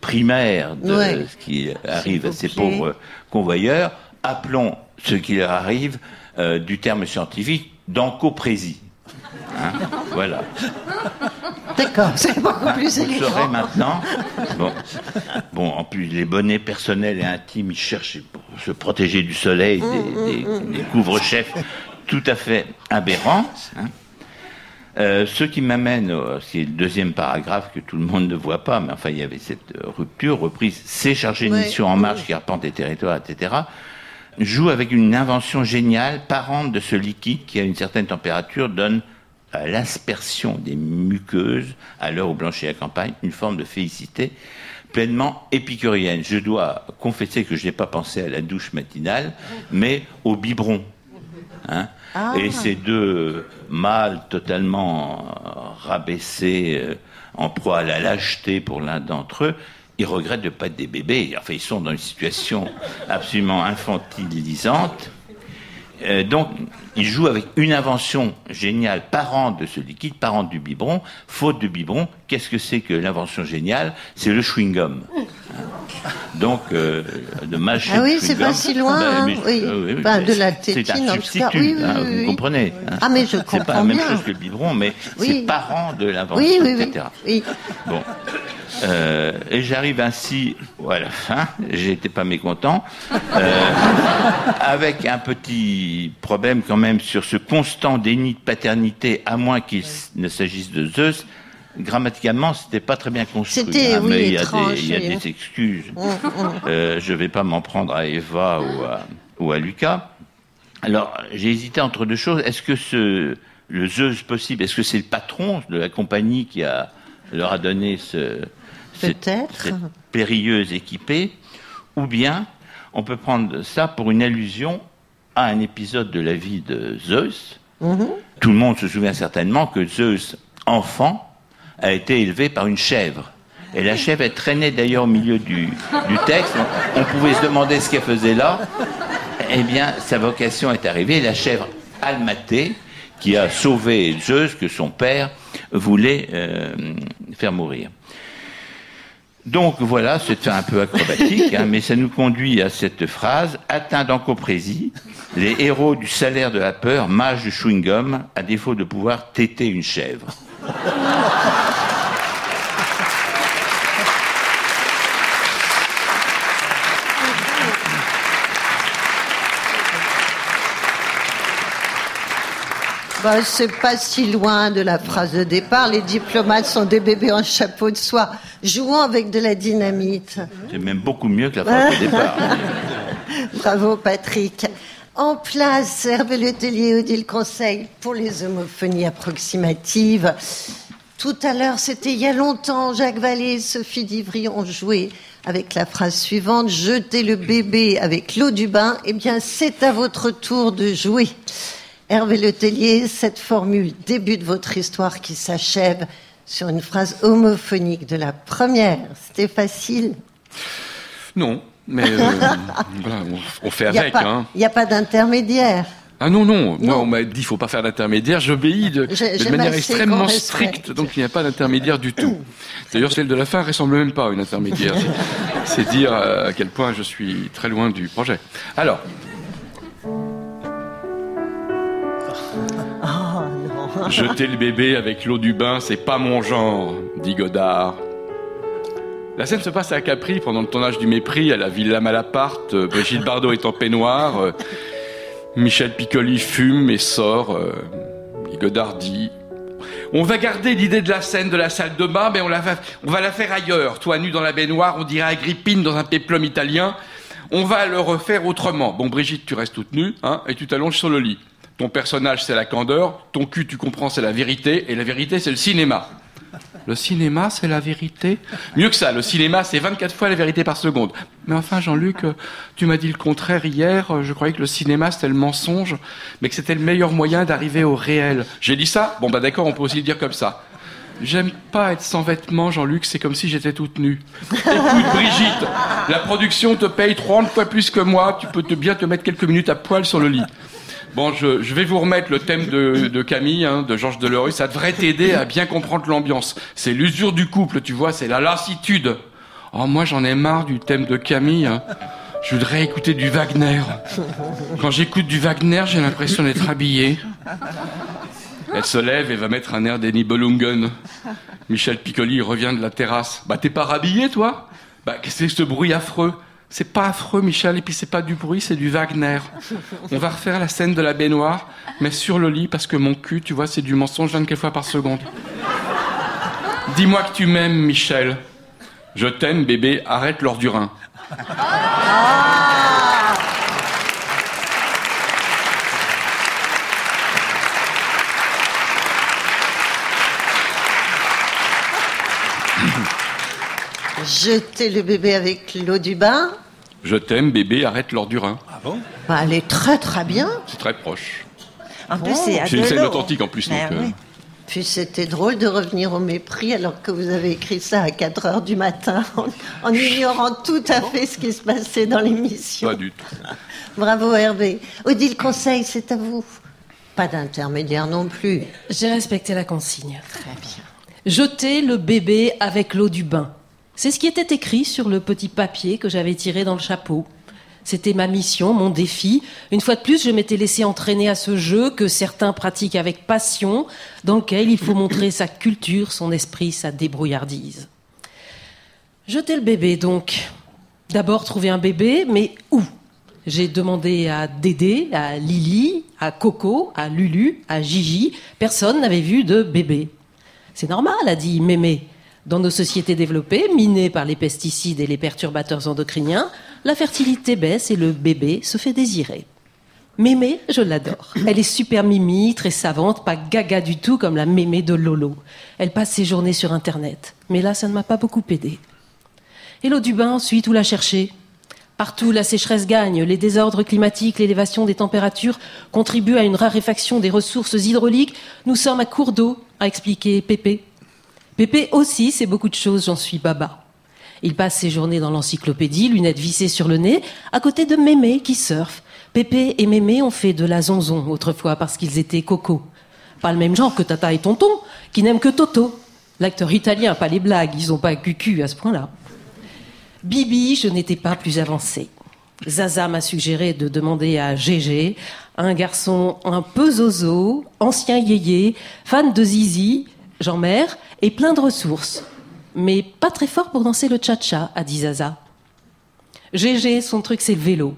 primaire de Ouais. ce qui arrive à ces pauvres convoyeurs. Appelons ce qui leur arrive euh, du terme scientifique d'encoprésie. Hein, voilà. D'accord, c'est beaucoup plus Vous le saurez élégant. maintenant. Bon. bon, en plus, les bonnets personnels et intimes, ils cherchent pour se protéger du soleil, des, des- des couvre-chefs tout à fait aberrants. hein. Euh, ce qui m'amène, c'est le deuxième paragraphe que tout le monde ne voit pas, mais enfin, il y avait cette rupture, reprise, c'est chargé de mission en marche qui arpente les territoires, etc., joue avec une invention géniale, parente de ce liquide qui, à une certaine température, donne à l'aspersion des muqueuses, à l'heure où blanchit la campagne, une forme de félicité pleinement épicurienne. Je dois confesser que je n'ai pas pensé à la douche matinale, mais au biberon. Hein Ah. Et ces deux mâles totalement euh, rabaissés, euh, en proie à la lâcheté pour l'un d'entre eux, ils regrettent de ne pas être des bébés. Enfin, ils sont dans une situation absolument infantilisante. Euh, donc, il joue avec une invention géniale, parente de ce liquide, parente du biberon. Faute de biberon, qu'est-ce que c'est que l'invention géniale? C'est le chewing-gum. Hein. Donc, euh, de mâcher Ah oui, c'est pas si loin, hein, oui. euh, de la tétine, un substitut. Oui, hein, vous comprenez. hein. Ah, mais je C'est pas la comprends même bien. chose que le biberon, mais c'est parent de l'invention, Oui, oui, oui. etc. oui. Bon. Euh, et j'arrive ainsi à la fin, j'étais pas mécontent, euh, avec un petit problème quand même sur ce constant déni de paternité, à moins qu'il ne s'agisse de Zeus. Grammaticalement, c'était pas très bien construit. C'était, hein, oui, mais il y a étrange, des, il y a oui. des excuses. Euh, je vais pas m'en prendre à Eva ou à, ou à Lucas. Alors, j'ai hésité entre deux choses. Est-ce que ce, le Zeus possible, est-ce que c'est le patron de la compagnie qui a, leur a donné ce, cette périlleuse équipée? Ou bien, on peut prendre ça pour une allusion à un épisode de la vie de Zeus. Mhm. Tout le monde se souvient certainement que Zeus, enfant, a été élevé par une chèvre. Et la chèvre, elle traînait d'ailleurs au milieu du, du texte. On, on pouvait se demander ce qu'elle faisait là. Eh bien, sa vocation est arrivée. La chèvre Almatée, qui a sauvé Zeus, que son père voulait euh, faire mourir. Donc voilà, c'est un peu acrobatique, hein, mais ça nous conduit à cette phrase atteint d'encoprésie, les héros du salaire de la peur, mages du chewing-gum, à défaut de pouvoir téter une chèvre. Bah, c'est pas si loin de la phrase de départ. Les diplomates sont des bébés en chapeau de soie, jouant avec de la dynamite. C'est même beaucoup mieux que la phrase de départ. Bravo, Patrick. En place, Hervé Letellier, Odile Conseil pour les homophonies approximatives. Tout à l'heure, c'était il y a longtemps, Jacques Vallée et Sophie Divry ont joué avec la phrase suivante, jetez le bébé avec l'eau du bain. Eh bien, c'est à votre tour de jouer. Hervé Letellier, cette formule débute votre histoire qui s'achève sur une phrase homophonique de la première. C'était facile. Non, mais euh, voilà, on, on fait Il n'y a avec. pas, Hein. y a pas d'intermédiaire. Ah non, non, moi on m'a dit il faut pas faire d'intermédiaire, j'obéis de, de manière extrêmement stricte, donc il n'y a pas d'intermédiaire du tout. D'ailleurs celle de la fin ressemble même pas à une intermédiaire. C'est dire euh, à quel point je suis très loin du projet. Alors, jeter le bébé avec l'eau du bain, c'est pas mon genre, dit Godard. La scène se passe à Capri pendant le tournage du Mépris, à la Villa Malaparte. Euh, Brigitte Bardot est en peignoir. euh, Michel Piccoli fume et sort. Euh, Godard dit On va garder l'idée de la scène de la salle de bain, mais on, la va, on va la faire ailleurs. Toi nu dans la baignoire, on dirait Agrippine dans un péplum italien. On va le refaire autrement. Bon, Brigitte, tu restes toute nue, hein, et tu t'allonges sur le lit. Ton personnage, c'est la candeur. Ton cul, tu comprends, c'est la vérité. Et la vérité, c'est le cinéma. Le cinéma, c'est la vérité? Mieux que ça, le cinéma, c'est 24 fois la vérité par seconde. Mais enfin, Jean-Luc, euh, tu m'as dit le contraire hier. euh, Je croyais que le cinéma, c'était le mensonge, mais que c'était le meilleur moyen d'arriver au réel. J'ai dit ça? Bon, bah d'accord, on peut aussi le dire comme ça. J'aime pas être sans vêtements, Jean-Luc, c'est comme si j'étais toute nue. Écoute, Brigitte, la production te paye 30 fois plus que moi, tu peux bien te mettre quelques minutes à poil sur le lit. Bon, je, vais vous remettre le thème de, Camille, hein, de Georges Delerue, ça devrait t'aider à bien comprendre l'ambiance. C'est l'usure du couple, tu vois, c'est la lassitude. Oh, moi j'en ai marre du thème de Camille. hein. Je voudrais écouter du Wagner. Quand j'écoute du Wagner, j'ai l'impression d'être habillé. Elle se lève et va mettre un air d'Annie. Michel Piccoli revient de la terrasse. Bah t'es pas rhabillé toi? Bah qu'est-ce que ce bruit affreux? C'est pas affreux Michel et puis c'est pas du bruit, c'est du Wagner. On va refaire la scène de la baignoire, mais sur le lit parce que mon cul, tu vois, c'est du mensonge 24 fois par seconde. Dis-moi que tu m'aimes Michel. Je t'aime bébé, arrête l'or du Jeter le bébé avec l'eau du bain. Je t'aime bébé, arrête l'or du rein. Ah bon? Bah, elle est très très bien. C'est très proche. En plus, c'est à C'est une scène authentique en plus. Ben donc, euh, oui. Puis c'était drôle de revenir au mépris alors que vous avez écrit ça à 4 heures du matin en, en ignorant tout à fait ce qui se passait dans l'émission. Pas du tout. Bravo Hervé. Odile Conseil, c'est à vous. Pas d'intermédiaire non plus. J'ai respecté la consigne. Très bien. Jeter le bébé avec l'eau du bain. C'est ce qui était écrit sur le petit papier que j'avais tiré dans le chapeau. C'était ma mission, mon défi. Une fois de plus, je m'étais laissé entraîner à ce jeu que certains pratiquent avec passion, dans lequel il faut montrer sa culture, son esprit, sa débrouillardise. Jeter le bébé, donc. D'abord trouver un bébé, mais où? J'ai demandé à Dédé, à Lily, à Coco, à Lulu, à Gigi. Personne n'avait vu de bébé. C'est normal, a dit Mémé. Dans nos sociétés développées, minées par les pesticides et les perturbateurs endocriniens, la fertilité baisse et le bébé se fait désirer. Mémé, je l'adore. Elle est super mimi, très savante, pas gaga du tout comme la mémé de Lolo. Elle passe ses journées sur Internet. Mais là, ça ne m'a pas beaucoup aidé. Et l'eau du bain, ensuite, où la chercher? Partout, la sécheresse gagne, les désordres climatiques, l'élévation des températures contribuent à une raréfaction des ressources hydrauliques. Nous sommes à court d'eau, a expliqué Pépé. Pépé aussi, c'est beaucoup de choses, j'en suis baba. Il passe ses journées dans l'encyclopédie, lunettes vissées sur le nez, à côté de Mémé qui surfe. Pépé et Mémé ont fait de la zonzon autrefois parce qu'ils étaient cocos. Pas le même genre que Tata et Tonton, qui n'aiment que Toto. L'acteur italien, pas les blagues, ils ont pas cucu à ce point-là. Bibi, je n'étais pas plus avancée. Zaza m'a suggéré de demander à Gégé, un garçon un peu zozo, ancien yéyé, fan de zizi, Jean-Mère, et plein de ressources. Mais pas très fort pour danser le cha-cha, a dit Zaza. Gégé, son truc, c'est le vélo.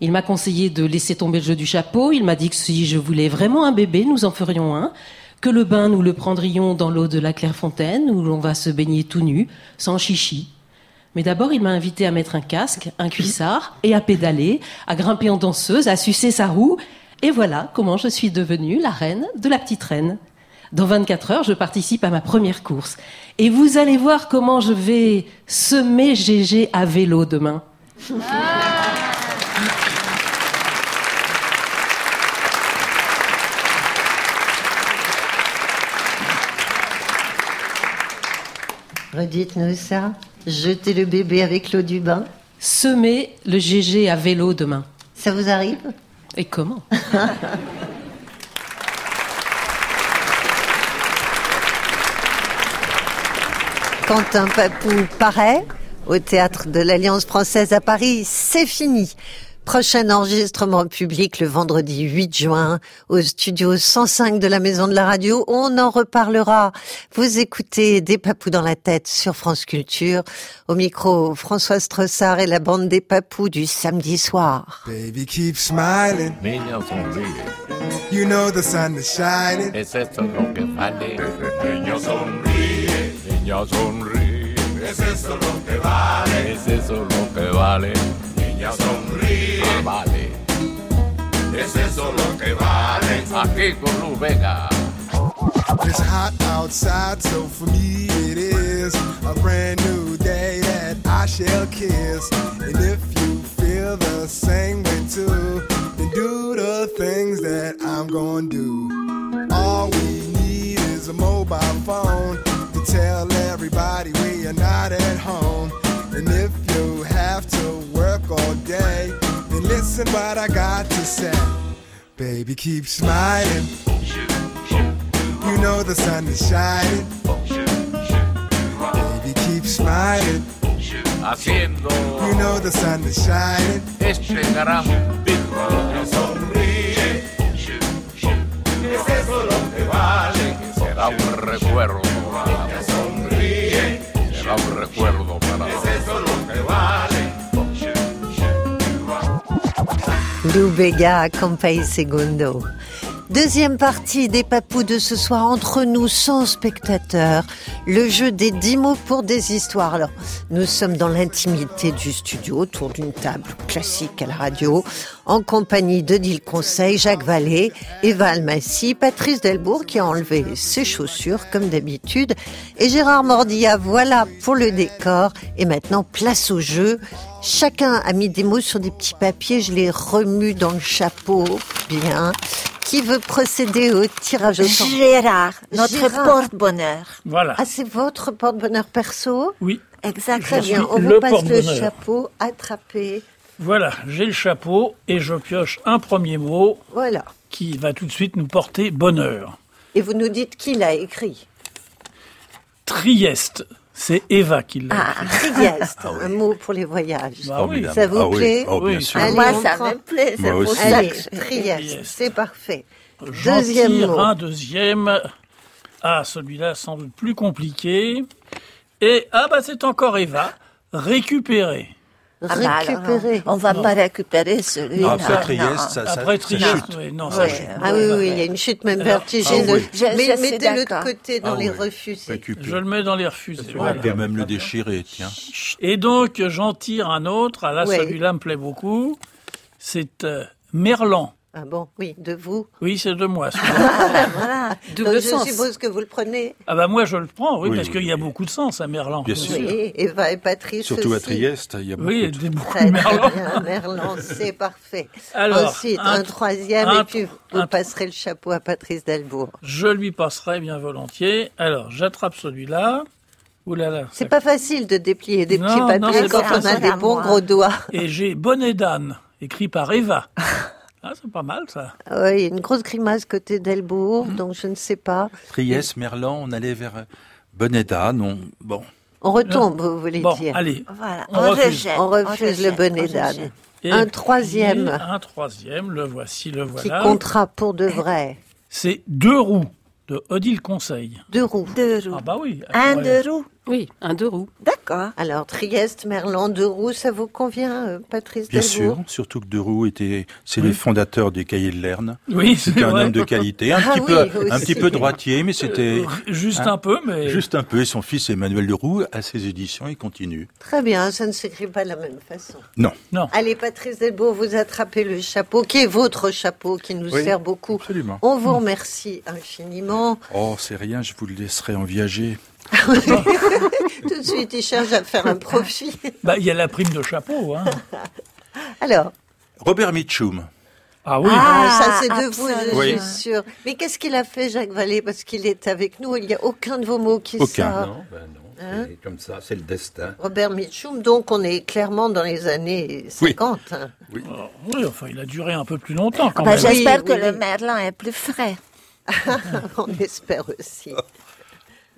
Il m'a conseillé de laisser tomber le jeu du chapeau. Il m'a dit que si je voulais vraiment un bébé, nous en ferions un. Que le bain, nous le prendrions dans l'eau de la Clairefontaine, où l'on va se baigner tout nu, sans chichi. Mais d'abord, il m'a invité à mettre un casque, un cuissard, et à pédaler, à grimper en danseuse, à sucer sa roue. Et voilà comment je suis devenue la reine de la petite reine. Dans 24 heures, je participe à ma première course. Et vous allez voir comment je vais semer GG à vélo demain. Redites-nous ça. Jeter le bébé avec l'eau du bain. Semer le GG à vélo demain. Ça vous arrive? Et comment? Quand un papou paraît au théâtre de l'Alliance française à Paris, c'est fini. Prochain enregistrement public le vendredi 8 juin au studio 105 de la Maison de la Radio. On en reparlera. Vous écoutez Des papous dans la tête sur France Culture. Au micro, Françoise Tressard et la bande des papous du samedi soir. Baby, keep smiling. You know the sun is shining. Niña sonríe, es eso lo que vale. Es eso lo que vale. Niña sonríe, ah, vale. Es eso lo que vale. Aquí con Luz Vega. It's hot outside, so for me it is a brand new day that I shall kiss. And if you feel the same way too, then do the things that I'm gonna do. All we need is a mobile phone party when are not at home. And if you have to work all day, then listen what I got to say. Baby, keep smiling. You know the sun is shining. Baby, keep smiling. Haciendo. You know the sun is shining. Este sonríe. Es eso lo que vale. Será un recuerdo. Será un recuerdo para Es eso lo que vale. Lou Bega, Campagne Segundo. Deuxième partie des papous de ce soir entre nous sans spectateurs. Le jeu des dix mots pour des histoires. Alors, nous sommes dans l'intimité du studio autour d'une table classique à la radio en compagnie de Dil Conseil, Jacques Vallée, Eva Almassi, Patrice Delbourg qui a enlevé ses chaussures comme d'habitude et Gérard Mordilla. Voilà pour le décor. Et maintenant, place au jeu. Chacun a mis des mots sur des petits papiers. Je les remue dans le chapeau. Bien. Qui veut procéder au tirage au sort Gérard, notre porte-bonheur. Voilà. Ah, c'est votre porte-bonheur perso Oui. Exactement. On le vous passe le chapeau. Attrapez. Voilà, j'ai le chapeau et je pioche un premier mot Voilà. qui va tout de suite nous porter bonheur. Et vous nous dites qui l'a écrit. Trieste, c'est Eva qui l'a. Ah, Trieste, un mot pour les voyages. Bah oui. Ça vous Ah oui, plaît oh, bien Oui, sûr. Allez, Moi, ça prend- me plaît. C'est Moi pour aussi. ça Allez, que Trieste, c'est parfait. Deuxième mot. un deuxième. Ah, celui-là sans doute plus compliqué. Et ah bah c'est encore Eva. Récupérer. Ah bah Récupérer. on va pas récupérer celui-là. Après non. Trieste, ça, ça, Après ça Trieste, chute. oui, non, ça Ouais. chute. Ah oui, oui, il y a une chute même vertigineuse. Ah oui. Je- Mais mettez-le de côté dans Ah les. Récupérer. Je le mets dans les refusés. On voilà. peut même le déchirer, tiens. Et donc j'en tire un autre. Ah là, celui-là me plaît beaucoup. C'est euh, Merlan. Ah bon, oui, de vous. Oui, c'est de moi. celui-là. Voilà. Donc je suppose que vous le prenez. ah bah moi je le prends, oui, Oui, parce oui, qu'il y a beaucoup de sens à Merlan. Bien sûr. Oui, Eva et Patrice Surtout à. Trieste, il y a beaucoup Oui, de... des beaucoup Très de Merlan. bien, Merlan, c'est parfait. Alors, Ensuite, un- un, troisième, un- et puis vous un- passerez le chapeau à Patrice Delbourg. Je lui passerai bien volontiers. Alors, j'attrape celui-là. Là là. C'est pas facile de déplier des Non, petits papiers quand on a des bons moi. gros doigts. Et j'ai Bonnet d'âne, écrit par Eva. Ah, c'est pas mal ça. Oui, il y a une grosse grimace côté Delbourg, Mhm. donc je ne sais pas. Trieste, Merlan, on allait vers euh, Bonnet-d'Âne, on... bon. On retombe, vous voulez Bon, dire. allez. Voilà. On On, refuse. rejette. On refuse le rejette, bonnet on d'âne. Un troisième. Un troisième, le voici, le Qui voilà. comptera pour de vrai. C'est Deux roues de Odile Conseil. Deux roues. Deux roues. Ah bah oui. Un deux roues. Oui, un deux roues. D'accord. Alors, Trieste, Merlan, deux roues, ça vous convient, euh, Patrice Bien Delbourg sûr, surtout que Deroux était, c'est Oui. le fondateur des cahiers de Lerne. Oui, C'était c'est un vrai. homme de qualité, un Ah petit oui, peu, aussi. un petit peu droitier, mais c'était Juste Hein un peu, mais. juste un peu. Et son fils Emmanuel Deroux à ses éditions, il continue. Très bien, ça ne s'écrit pas de la même façon. Non. Non. Allez, Patrice Delbourg, vous attrapez le chapeau, qui est votre chapeau, qui nous Oui, sert beaucoup. Absolument. On vous remercie infiniment. Oh, c'est rien, je vous le laisserai en viager. Tout de suite, il cherche à faire un profit. Bah, il y a la prime de chapeau, hein. Alors, Robert Mitchum. Ah oui. ah, ça Ah, c'est de vous, je. Oui. suis sûre. Mais qu'est-ce qu'il a fait, Jacques Vallée, parce qu'il est avec nous Il n'y a aucun de vos mots qui Aucun. sort. Non, ben non. Hein? c'est comme ça, c'est le destin. Robert Mitchum, donc on est clairement dans les années 50. hein. Oui, enfin, il a duré un peu plus longtemps quand Bah, même. J'espère Oui, que oui, le oui. merlan est plus frais. on espère aussi.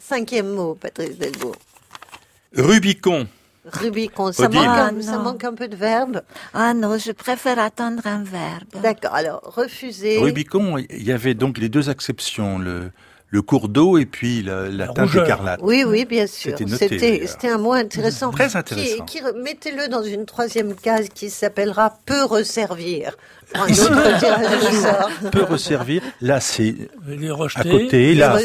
Cinquième mot, Patrice Delbourg. Rubicon. Rubicon, ça Odile. manque, un, Ah, ça manque un peu de verbe. Ah non, je préfère attendre un verbe. D'accord, alors refusez. Rubicon, il y avait donc les deux exceptions, le, le cours d'eau et puis la, la teinte écarlate. Oui, oui, bien sûr. C'était un mot intéressant. Très intéressant. Qui, qui- Mettez-le dans une troisième case qui s'appellera peut resservir. Pour un autre tirage au sort. Peut resservir. Là, c'est Les à côté. Là,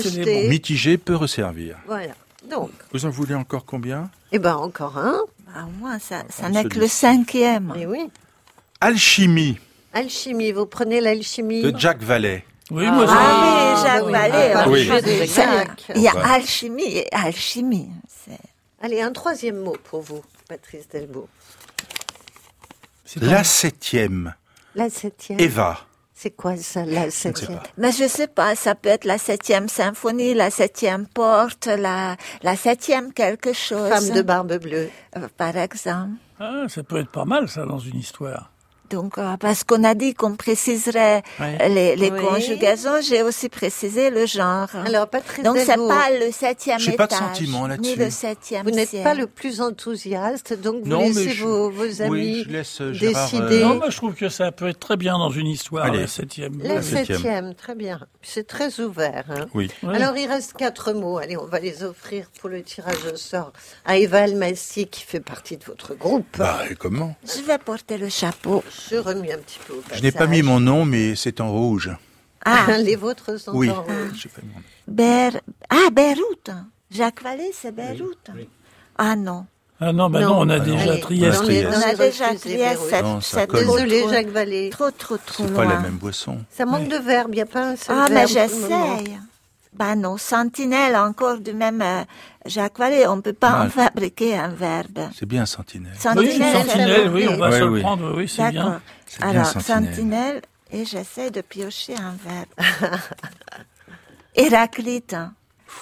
mitigé peut resservir. Voilà. Donc, Vous en voulez encore combien? Eh ben encore un. Ah, moi, ça, n'est que le cinquième. Mais oui. Alchimie Alchimie, vous prenez l'alchimie. de Jack Vallet. Oui, moi, je- Ah oui, Jacques Vallée. ah, on oui. Il y a alchimie et alchimie. Allez, un troisième mot pour vous, Patrice c'est La septième. La septième. Eva. C'est quoi ça, la Je ne sais septième? pas. Mais je sais pas, ça peut être la septième symphonie, la septième porte, la, la septième quelque chose. Femme de barbe bleue. Euh, Par exemple. Ah, ça peut être pas mal, ça, dans une histoire. Donc, euh, parce qu'on a dit qu'on préciserait Ouais. euh, les, les Oui. conjugaisons, j'ai aussi précisé le genre. Alors, Patrice Donc, c'est pas le septième J'ai étage. pas de sentiment Ni là-dessus. le septième Vous n'êtes pas le plus enthousiaste, donc vous Non, mais laissez je- vos, vos oui, amis je laisse, euh, Gérard, décider. Non, moi je trouve que ça peut être très bien dans une histoire, Allez. la septième. La septième, très bien. C'est très ouvert. hein. Oui. Oui. Alors, il reste quatre mots. Allez, on va les offrir pour le tirage au sort à Eva Almassi, qui fait partie de votre groupe. Bah, et comment? Je vais porter le chapeau. Je remue un petit peu au Je n'ai pas mis mon nom, mais c'est en rouge. Ah, Les vôtres sont Oui. en rouge. J'ai pas mis mon nom. Ber... ah Beyrouth. Jacques Vallée, c'est Beyrouth. Ah non. Ah non, bah non, Non. on a Ah déjà Allez, Trieste. on a déjà Trieste, trop, Désolé, trop, Jacques Vallée. trop, trop, trop C'est pas la même boisson. Ça manque de verbe, il n'y a pas un seul Ah, mais verbe j'essaye. Bah non, sentinelle encore du même euh, Jacques Vallée, on peut pas en fabriquer un verbe. C'est bien Sentinelle. Oui, Sentinelle, sentinelle, oui, on va Ouais, se oui. le prendre, oui, c'est D'accord. bien. C'est bien Alors, Sentinelle. sentinelle, et j'essaie de piocher un verbe. Héraclite. hein.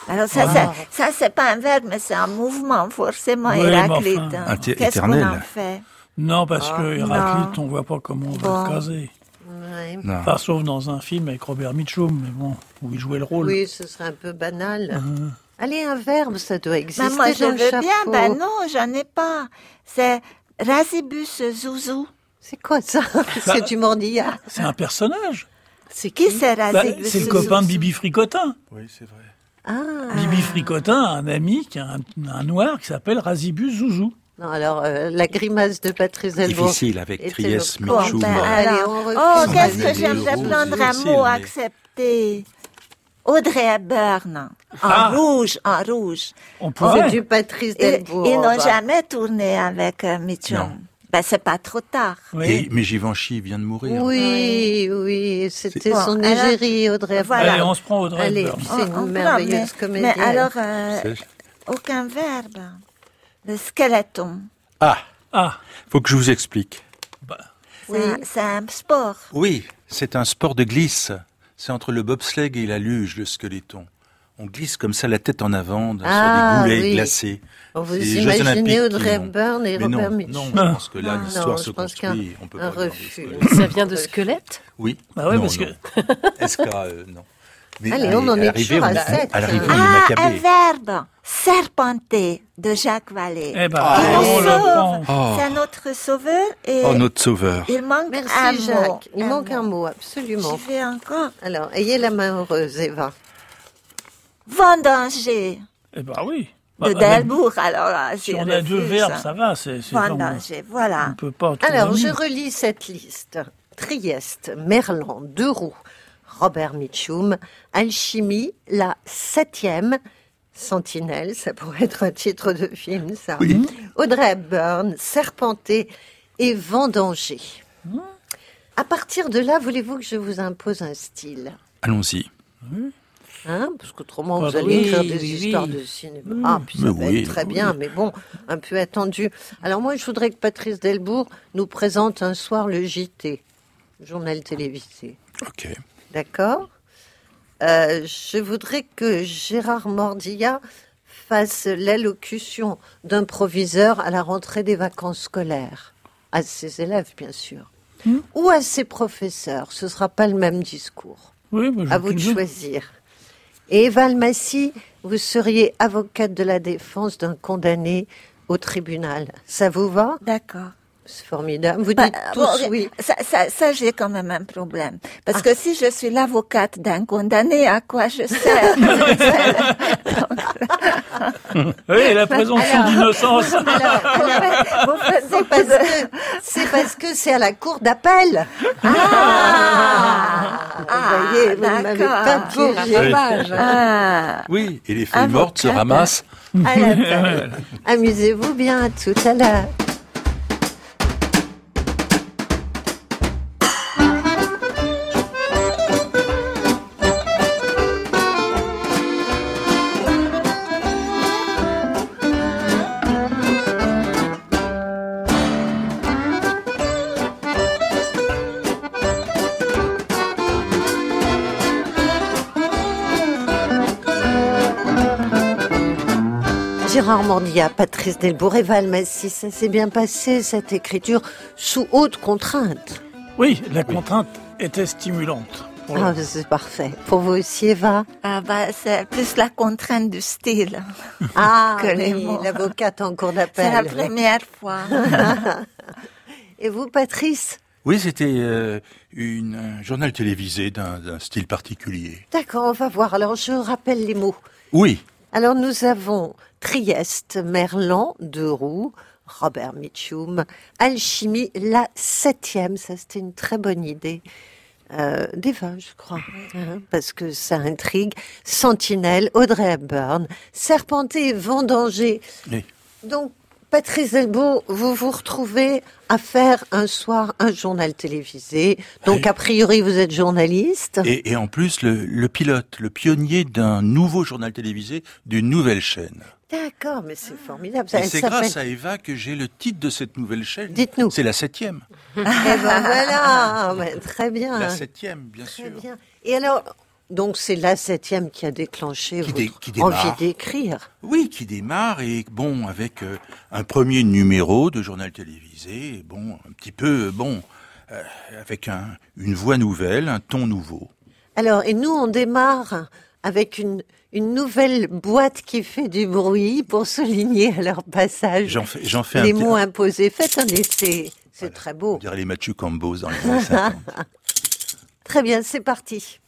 Alors ça, Ah. ça c'est pas un verbe, mais c'est un mouvement, forcément, Oui, Héraclite. enfin. hein. Qu'est-ce qu'on éternel. en fait? Non, parce Ah. que Héraclite, Non. on voit pas comment on va Bon. le caser. Ouais. Non. Enfin, sauf dans un film avec Robert Mitchum, mais bon, où il jouait le rôle. Oui, ce serait un peu banal. Euh, Allez, un verbe, ça doit exister Ben, moi, je dans veux le chapeau. bien, ben non, j'en ai pas. C'est Rasibus Zouzou. C'est quoi ça? C'est du mordillard. c'est un personnage. C'est Qui c'est Bah, Rasibus c'est le copain de Bibi Fricotin. Oui, c'est vrai. Ah. Bibi Fricotin a un ami qui a un, un noir qui s'appelle Razibus Zouzou. Non, alors, euh, la grimace de Patrice Delvaux. Difficile avec Trieste, le- Bon, ben, Allez, alors, oh, qu'est-ce que j'aimerais prendre un mot mais- accepté Audrey Hepburn, en Ah. rouge, en rouge. On C'est pourrait. du Patrice Ils, Delvaux. ils on n'ont jamais tourné avec euh, Mitchum. Ben, c'est pas trop tard. Oui. Et, mais Givenchy vient de mourir. Oui, oui, c'était Bon, son égérie, Audrey. Voilà. Allez, on se prend Audrey Allez, c'est on une prend, merveilleuse mais, comédienne. mais alors, euh, C'est- aucun verbe. Le skeleton. Ah, Ah, faut que je vous explique. C'est un- c'est un sport. Oui, c'est un sport de glisse. C'est entre le bobsleigh et la luge, le squeletton. On glisse comme ça la tête en avant dans- Ah, sur des goulets oui. glacés. Oh, vous imaginez Audrey Hepburn et Mais Robert non, Mitchum non, je pense que là, Non, l'histoire se construit. On peut un pas refus. Ça vient de squelette Oui. Bah ouais, non, parce non. SK, euh, non. Mais Allez, on en est toujours à on- sept. À l'arrivée, Ah, on est un macabré. verbe. Serpenter de Jacques Vallée. eh ben, Ah, Il nous on le sauve. Oh. C'est notre sauveur et Oh, notre sauveur. il manque Merci un mot. Jacques. Il Un manque mot. un mot, absolument. Je vais encore. Alors, ayez la main heureuse, Eva. Vendanger Eh ben oui. de Bah, même Delbourg. Alors là, Si on a deux verbes, ça va. C'est, c'est vraiment- Vendanger, voilà. On peut pas tout Alors, je relis cette liste. Trieste, Merlan, Deux-Roues, Robert Mitchum, Alchimie, la septième, Sentinelle, ça pourrait être un titre de film, ça. Audrey Hepburn, Serpenté et Vendanger. À partir de là, voulez-vous que je vous impose un style? Allons-y. Hein Parce qu'autrement, Ah vous bah allez oui, écrire des oui. histoires de cinéma. Ah, puis ça Mais va oui, être très oui. bien, mais bon, un peu attendu. Alors moi, je voudrais que Patrice Delbourg nous présente un soir le JT, journal télévisé. Ok. D'accord? Euh, Je voudrais que Gérard Mordilla fasse l'allocution d'un proviseur à la rentrée des vacances scolaires. À ses élèves, bien sûr. Hmm? Ou à ses professeurs. Ce ne sera pas le même discours. Oui, je À vous de choisir. Et Eva Almassi, vous seriez avocate de la défense d'un condamné au tribunal. Ça vous va? D'accord. C'est formidable. Vous Bah, dites tous bon, oui. Ça, ça, ça, j'ai quand même un problème. Parce que si je suis l'avocate d'un condamné, à quoi je sers? Oui, la présomption d'innocence. C'est parce que c'est parce que c'est à la cour d'appel. Ah, vous ne m'avez pas d'accord. piégé. Ah. Oui, et les feuilles mortes se ramassent. Amusez-vous bien. À tout à l'heure. Mordia, Patrice Delbourg et Valmassi, ça s'est bien passé cette écriture sous haute contrainte. Oui, la contrainte était stimulante. pour Ah, c'est parfait. Pour vous aussi, Eva? Ah bah, c'est plus la contrainte du style. Ah, que les oui, mots. l'avocate en cours d'appel. C'est la première fois. Et vous, Patrice? Oui, c'était euh, une- un journal télévisé d'un d'un style particulier. D'accord, on va voir. Alors, je rappelle les mots. Oui, Alors, nous avons Trieste, Merlan, Deux Roues, Robert Mitchum, Alchimie, la septième. Ça, c'était une très bonne idée. Euh, je crois, hein, parce que ça intrigue. Sentinelle, Audrey Hepburn, Serpenté, Vendanger. Oui. Donc, Patrice Delbo, vous vous retrouvez à faire un soir un journal télévisé. Donc, a priori, vous êtes journaliste. et, et en plus le, le pilote, le pionnier d'un nouveau journal télévisé d'une nouvelle chaîne. D'accord, mais c'est formidable. Et c'est grâce à Eva que j'ai le titre de cette nouvelle chaîne. Dites-nous. C'est la septième. Eh ben voilà, ouais, très bien. La septième, bien Très sûr. bien. Et alors, donc c'est la septième qui a déclenché Qui dé- votre qui envie d'écrire. Oui, qui démarre et bon avec euh, un premier numéro de journal télévisé, bon un petit peu bon euh, avec un, une voix nouvelle, un ton nouveau. Alors, et nous, on démarre avec une, une nouvelle boîte qui fait du bruit pour souligner à leur passage J'en fais, j'en fais les mots imposés. Faites un essai, c'est très beau. on dirait les Mathieu Cambos dans les années 50. Très bien, c'est parti.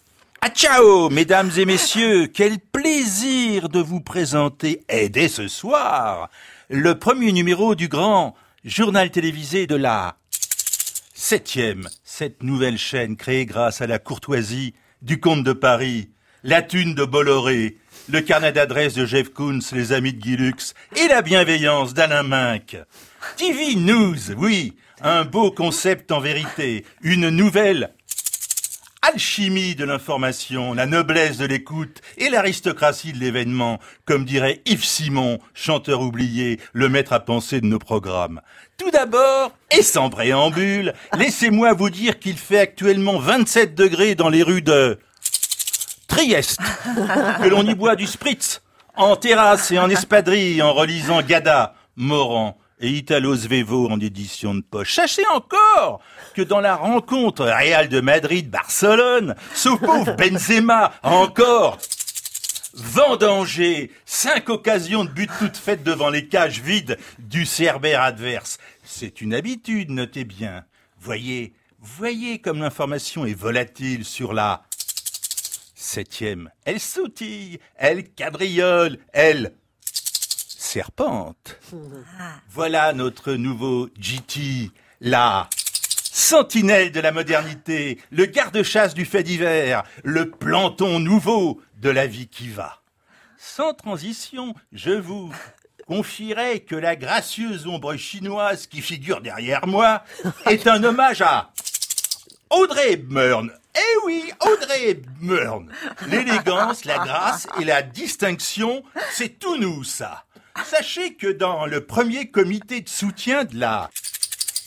Ah ciao, mesdames et messieurs, quel plaisir de vous présenter, et dès ce soir, le premier numéro du grand journal télévisé de la septième, cette nouvelle chaîne créée grâce à la courtoisie du comte de Paris, la thune de Bolloré, le carnet d'adresse de Jeff Koons, les amis de Guy Lux, et la bienveillance d'Alain Minck. TV News, oui, un beau concept en vérité, une nouvelle alchimie de l'information, la noblesse de l'écoute et l'aristocratie de l'événement, comme dirait Yves Simon, chanteur oublié, le maître à penser de nos programmes. Tout d'abord, et sans préambule, laissez-moi vous dire qu'il fait actuellement 27 degrés dans les rues de Trieste, que l'on y boit du spritz, en terrasse et en espadrille, en relisant Gada, Morand et Italo Svevo en édition de poche. Sachez encore que dans la rencontre Real de Madrid-Barcelone, ce pauvre Benzema, encore Vendanger, cinq occasions de but toutes faites devant les cages vides du Cerbère adverse. C'est une habitude, notez bien. Voyez, voyez comme l'information est volatile sur la septième. Elle sautille, elle cabriole, elle serpente. Voilà notre nouveau GT, la sentinelle de la modernité, le garde-chasse du fait divers, le planton nouveau de la vie qui va. Sans transition, je vous confierai que la gracieuse ombre chinoise qui figure derrière moi est un hommage à Audrey Hepburn. Eh oui, Audrey Hepburn. L'élégance, la grâce et la distinction, c'est tout nous, ça. Sachez que dans le premier comité de soutien de la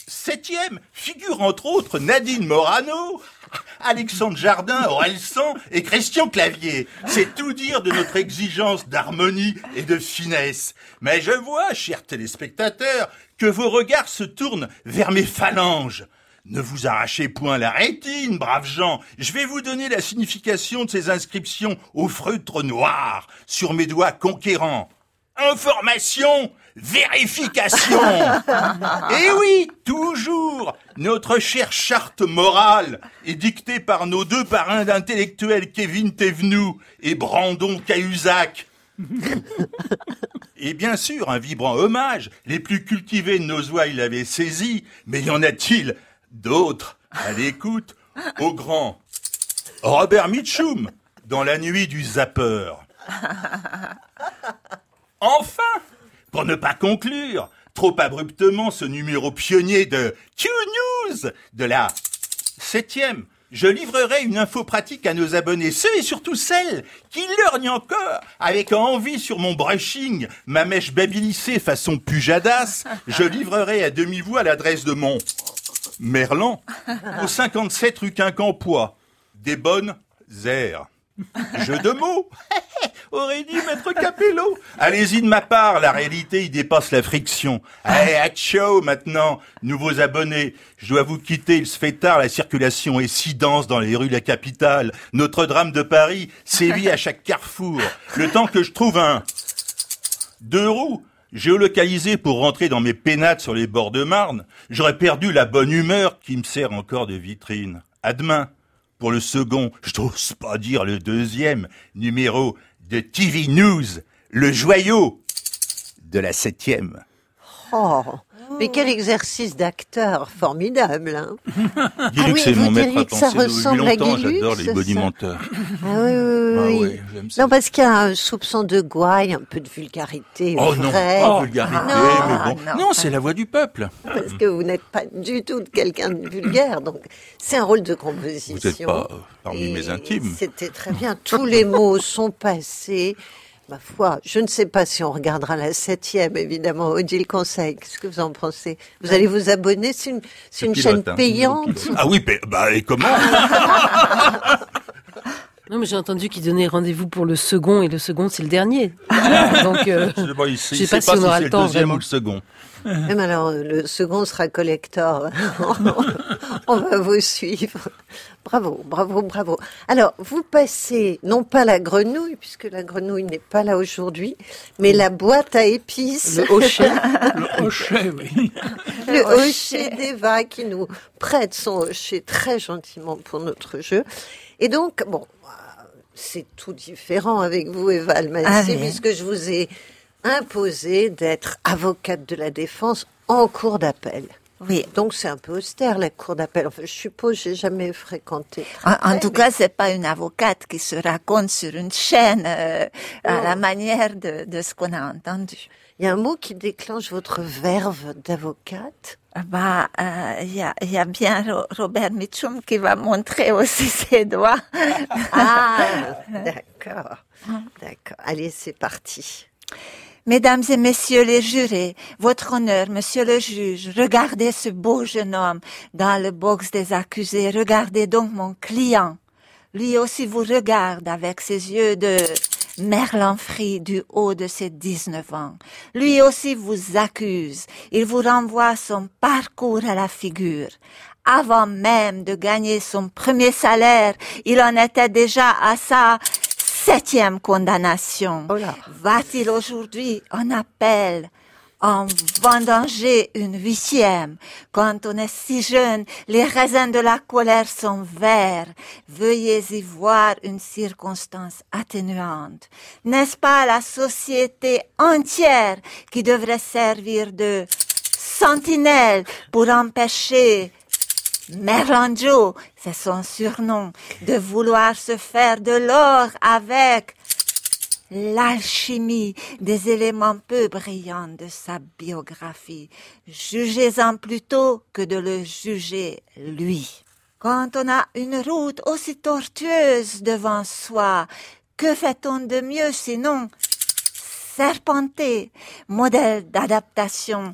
septième figure entre autres Nadine Morano, Alexandre Jardin, Orelsan et Christian Clavier. C'est tout dire de notre exigence d'harmonie et de finesse. Mais je vois, chers téléspectateurs, que vos regards se tournent vers mes phalanges. Ne vous arrachez point la rétine, braves gens. Je vais vous donner la signification de ces inscriptions au feutre noir sur mes doigts conquérants. Information, vérification. Et oui, toujours, notre chère charte morale est dictée par nos deux parrains d'intellectuels Kevin Thévenoud et Brandon Cahuzac. Et bien sûr, un vibrant hommage, les plus cultivés de nos oies l'avaient saisi, mais y en a-t-il d'autres à l'écoute au grand Robert Mitchum dans la nuit du zapper. Enfin, pour ne pas conclure trop abruptement ce numéro pionnier de Q-News de la septième, je livrerai une info pratique à nos abonnés, ceux et surtout celles qui lorgnent encore avec envie sur mon brushing, ma mèche babilissée façon Pujadas, je livrerai à demi-voix l'adresse de mon Merlan au 57 rue Quincampoix. Des bonnes airs. Jeu de mots aurait dit Maître Capello. Allez-y de ma part, la réalité, il dépasse la friction. Allez, à ciao maintenant, nouveaux abonnés. Je dois vous quitter, il se fait tard, la circulation est si dense dans les rues de la capitale. Notre drame de Paris sévit à chaque carrefour. Le temps que je trouve un deux roues géolocalisé pour rentrer dans mes pénates sur les bords de Marne, j'aurais perdu la bonne humeur qui me sert encore de vitrine. À demain pour le second, je n'ose pas dire le deuxième, numéro de TV News, le joyau de la septième. Oh, mais quel exercice d'acteur formidable. Hein. Ah que c'est oui, mon vous maître à diriez que ça penser. ressemble Depuis à longtemps, j'adore les bonimenteurs. Ah oui, oui, Ah oui. j'aime ça. non, parce qu'il y a un soupçon de gouaille, un peu de vulgarité. Oh non, vrai. pas vulgarité, Ah, mais bon. Non, c'est la voix du peuple. Parce que vous n'êtes pas du tout quelqu'un de vulgaire, donc c'est un rôle de composition. Vous n'êtes pas euh, parmi mes intimes. C'était très bien. Tous les mots sont passés. Ma foi, je ne sais pas si on regardera la septième, évidemment. Odile Conseil, qu'est-ce que vous en pensez? Vous allez vous abonner C'est une, c'est une Pilote, chaîne hein. payante? Ah oui, mais- bah et comment? Non, mais j'ai entendu qu'il donnait rendez-vous pour le second et le second c'est le dernier. Donc, euh, Je sais pas, il je sait- sais il sait pas si on aura c'est le deuxième vraiment. ou le second. Même alors, le second sera collector. On va vous suivre. Bravo, bravo, bravo. Alors, vous passez, non pas la grenouille, puisque la grenouille n'est pas là aujourd'hui, mais la boîte à épices. Le hochet. Le hochet, oui. Le hochet d'Eva qui nous prête son hochet très gentiment pour notre jeu. Et donc, bon, c'est tout différent avec vous, Eva Almassi, Ah oui. puisque je vous ai imposé d'être avocate de la défense en cour d'appel. Oui. Donc c'est un peu austère la cour d'appel. Enfin, je suppose, j'ai jamais fréquenté. En, en tout cas, c'est pas une avocate qui se raconte sur une chaîne euh, à la manière de, de ce qu'on a entendu. Il y a un mot qui déclenche votre verve d'avocate? Bah, euh, il y, y a bien Ro- Robert Mitchum qui va montrer aussi ses doigts. Ah, d'accord. D'accord. Allez, c'est parti. Mesdames et messieurs les jurés, votre honneur, monsieur le juge, regardez ce beau jeune homme dans le box des accusés. Regardez donc mon client. Lui aussi vous regarde avec ses yeux de merlan frit du haut de ses 19 ans. Lui aussi vous accuse. Il vous renvoie son parcours à la figure. Avant même de gagner son premier salaire, il en était déjà à sa septième condamnation. Va-t-il aujourd'hui en appel en vendanger une huitième? Quand on est si jeune, les raisins de la colère sont verts. Veuillez y voir une circonstance atténuante. N'est-ce pas la société entière qui devrait servir de sentinelle pour empêcher Merlanjo, c'est son surnom, de vouloir se faire de l'or avec l'alchimie des éléments peu brillants de sa biographie. Jugez-en plutôt que de le juger lui. Quand on a une route aussi tortueuse devant soi, que fait-on de mieux sinon serpenter, modèle d'adaptation,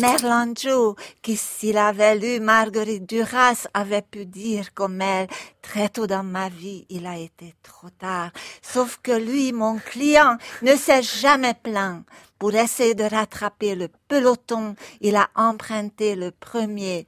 Merlanjo, qui s'il avait lu Marguerite Duras avait pu dire comme elle, très tôt dans ma vie, il a été trop tard. Sauf que lui, mon client, ne s'est jamais plaint. Pour essayer de rattraper le peloton, il a emprunté le premier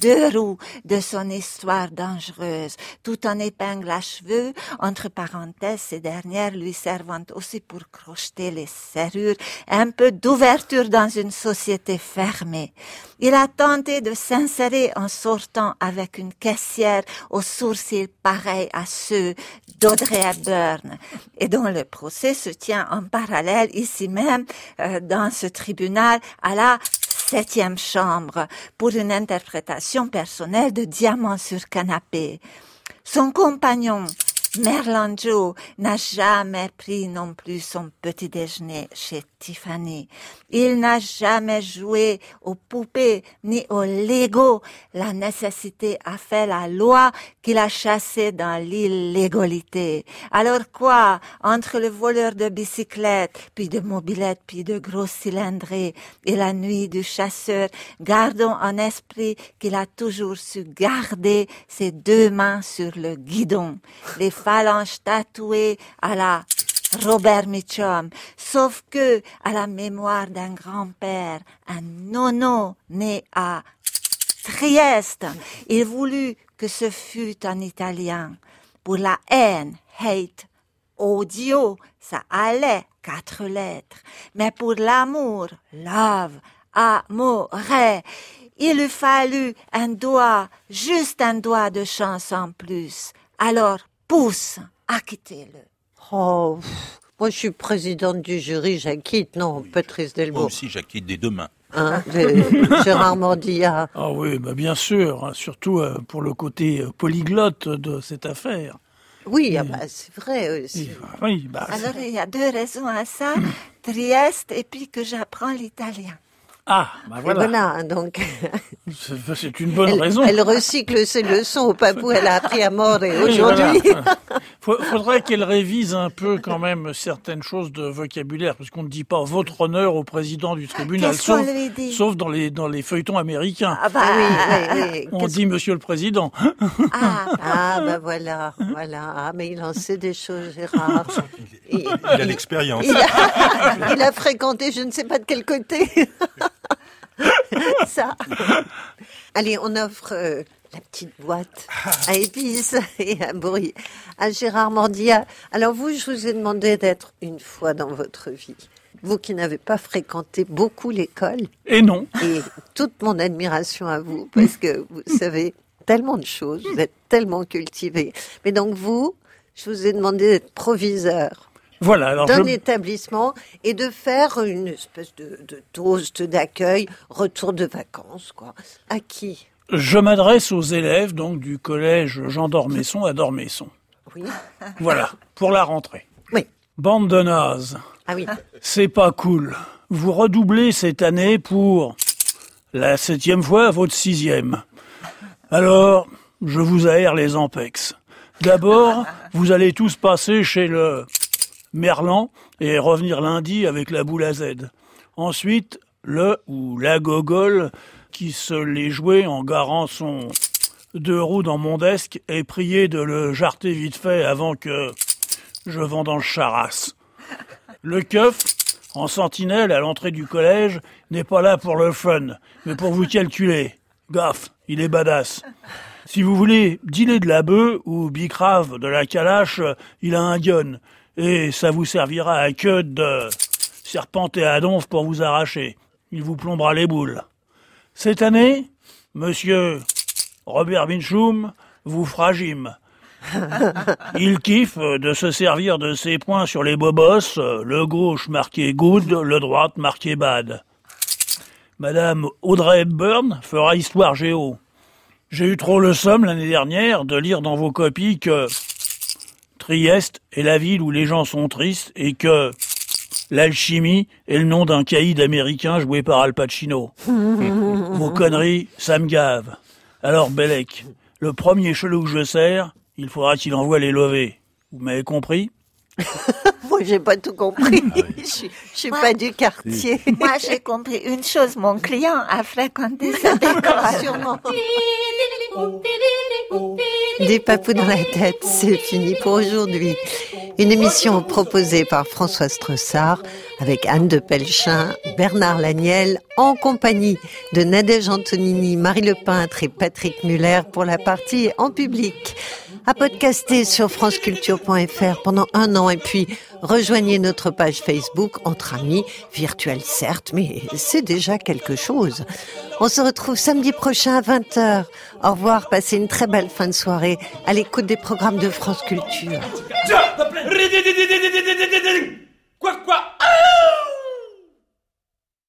deux roues de son histoire dangereuse, tout en épingle à cheveux, entre parenthèses, ces dernières lui servant aussi pour crocheter les serrures, un peu d'ouverture dans une société fermée. Il a tenté de s'insérer en sortant avec une caissière aux sourcils pareils à ceux d'Audrey Hepburn, et dont le procès se tient en parallèle ici même, euh, dans ce tribunal, à la septième chambre pour une interprétation personnelle de Diamant sur canapé. Son compagnon, Merlanjo, n'a jamais pris non plus son petit déjeuner chez Il n'a jamais joué aux poupées ni aux Lego. La nécessité a fait la loi qu'il a chassé dans l'illégalité. Alors quoi, entre le voleur de bicyclette, puis de mobilette, puis de gros cylindrés, et la nuit du chasseur, gardons en esprit qu'il a toujours su garder ses deux mains sur le guidon, les phalanges tatouées à la Robert Mitchum. Sauf que, à la mémoire d'un grand-père, un nono né à Trieste, il voulut que ce fût en italien. Pour la haine, hate, audio, ça allait, quatre lettres. Mais pour l'amour, love, amouré, il eût fallu un doigt, juste un doigt de chance en plus. Alors, pousse, acquittez-le. Oh, pff, moi je suis présidente du jury, j'acquitte, non, Patrice Moi Delbo. aussi, j'acquitte des deux mains. Hein, Gérard Mordilla. Ah oui, bah bien sûr, hein, surtout euh, pour le côté euh, polyglotte de cette affaire. Oui, ah bah, c'est vrai aussi. Oui, bah, Alors, il y a deux raisons à ça. Trieste et puis que j'apprends l'italien. Ah, bah voilà. voilà, donc. C'est c'est une bonne elle, raison. elle recycle ses leçons au papou, elle a appris à mort et aujourd'hui. voilà. Faut- Faudrait qu'elle révise un peu quand même certaines choses de vocabulaire, parce qu'on ne dit pas votre honneur au président du tribunal, sauf, dans, les, dans les feuilletons américains. Ah bah, oui, oui, oui. On dit monsieur le président. Ah, bah voilà, voilà. Ah, mais il en sait des choses, Gérard. Il, Il a l'expérience. il il a fréquenté je ne sais pas de quel côté. Ça. Allez, on offre euh, la petite boîte à épices et à bruit à Gérard Mordilla. Alors vous, je vous ai demandé d'être une fois dans votre vie. Vous qui n'avez pas fréquenté beaucoup l'école. Et non. Et toute mon admiration à vous, parce que vous savez tellement de choses, vous êtes tellement cultivé. Mais donc vous, je vous ai demandé d'être proviseur Voilà, d'un je, établissement et de faire une espèce de, de toast d'accueil, retour de vacances, quoi. À qui? Je m'adresse aux élèves donc du collège Jean d'Ormesson à d'Ormesson. Oui. Voilà, pour la rentrée. Oui. Bande de nazes. Ah oui. C'est pas cool. Vous redoublez cette année pour la septième fois à votre sixième. Alors, je vous aère les ampex. D'abord, vous allez tous passer chez le Merlan et revenir lundi avec la boule à Z. Ensuite, le ou la gogole qui se l'est joué en garant son deux roues dans mon desk et prier de le jarter vite fait avant que je vendange charasse. Le keuf, en sentinelle à l'entrée du collège, n'est pas là pour le fun, mais pour vous calculer. Gaffe, il est badass. Si vous voulez dealer de la bœuf ou bicrave de la calache, il a un gun. Et ça vous servira à queue de serpenter à donf pour vous arracher. Il vous plombera les boules. Cette année, monsieur Robert Binchum vous fragime. Il kiffe de se servir de ses points sur les bobos, le gauche marqué good, le droite marqué bad. Madame Audrey Hepburn fera histoire géo. J'ai eu trop le somme l'année dernière de lire dans vos copies que Trieste est la ville où les gens sont tristes et que l'alchimie est le nom d'un caïd américain joué par Al Pacino. Vos conneries, ça me gave. Alors, Bellec, le premier chelou que je sers, il faudra qu'il envoie les lovés. Vous m'avez compris? Moi, j'ai pas tout compris. je suis, je suis pas du quartier. Moi, j'ai compris une chose. Mon client a fréquenté cette. Sûrement. Des papous dans la tête, c'est fini pour aujourd'hui. Une émission proposée par François Stressard avec Anne de Pelchin, Bernard Laniel, en compagnie de Nadège Antonini, Marie Le Peintre et Patrick Muller pour la partie en public. À podcaster sur franceculture.fr pendant un an et puis rejoignez notre page Facebook entre amis, virtuelle certes, mais c'est déjà quelque chose. On se retrouve samedi prochain à 20h. Au revoir, passez une très belle fin de soirée à l'écoute des programmes de France Culture.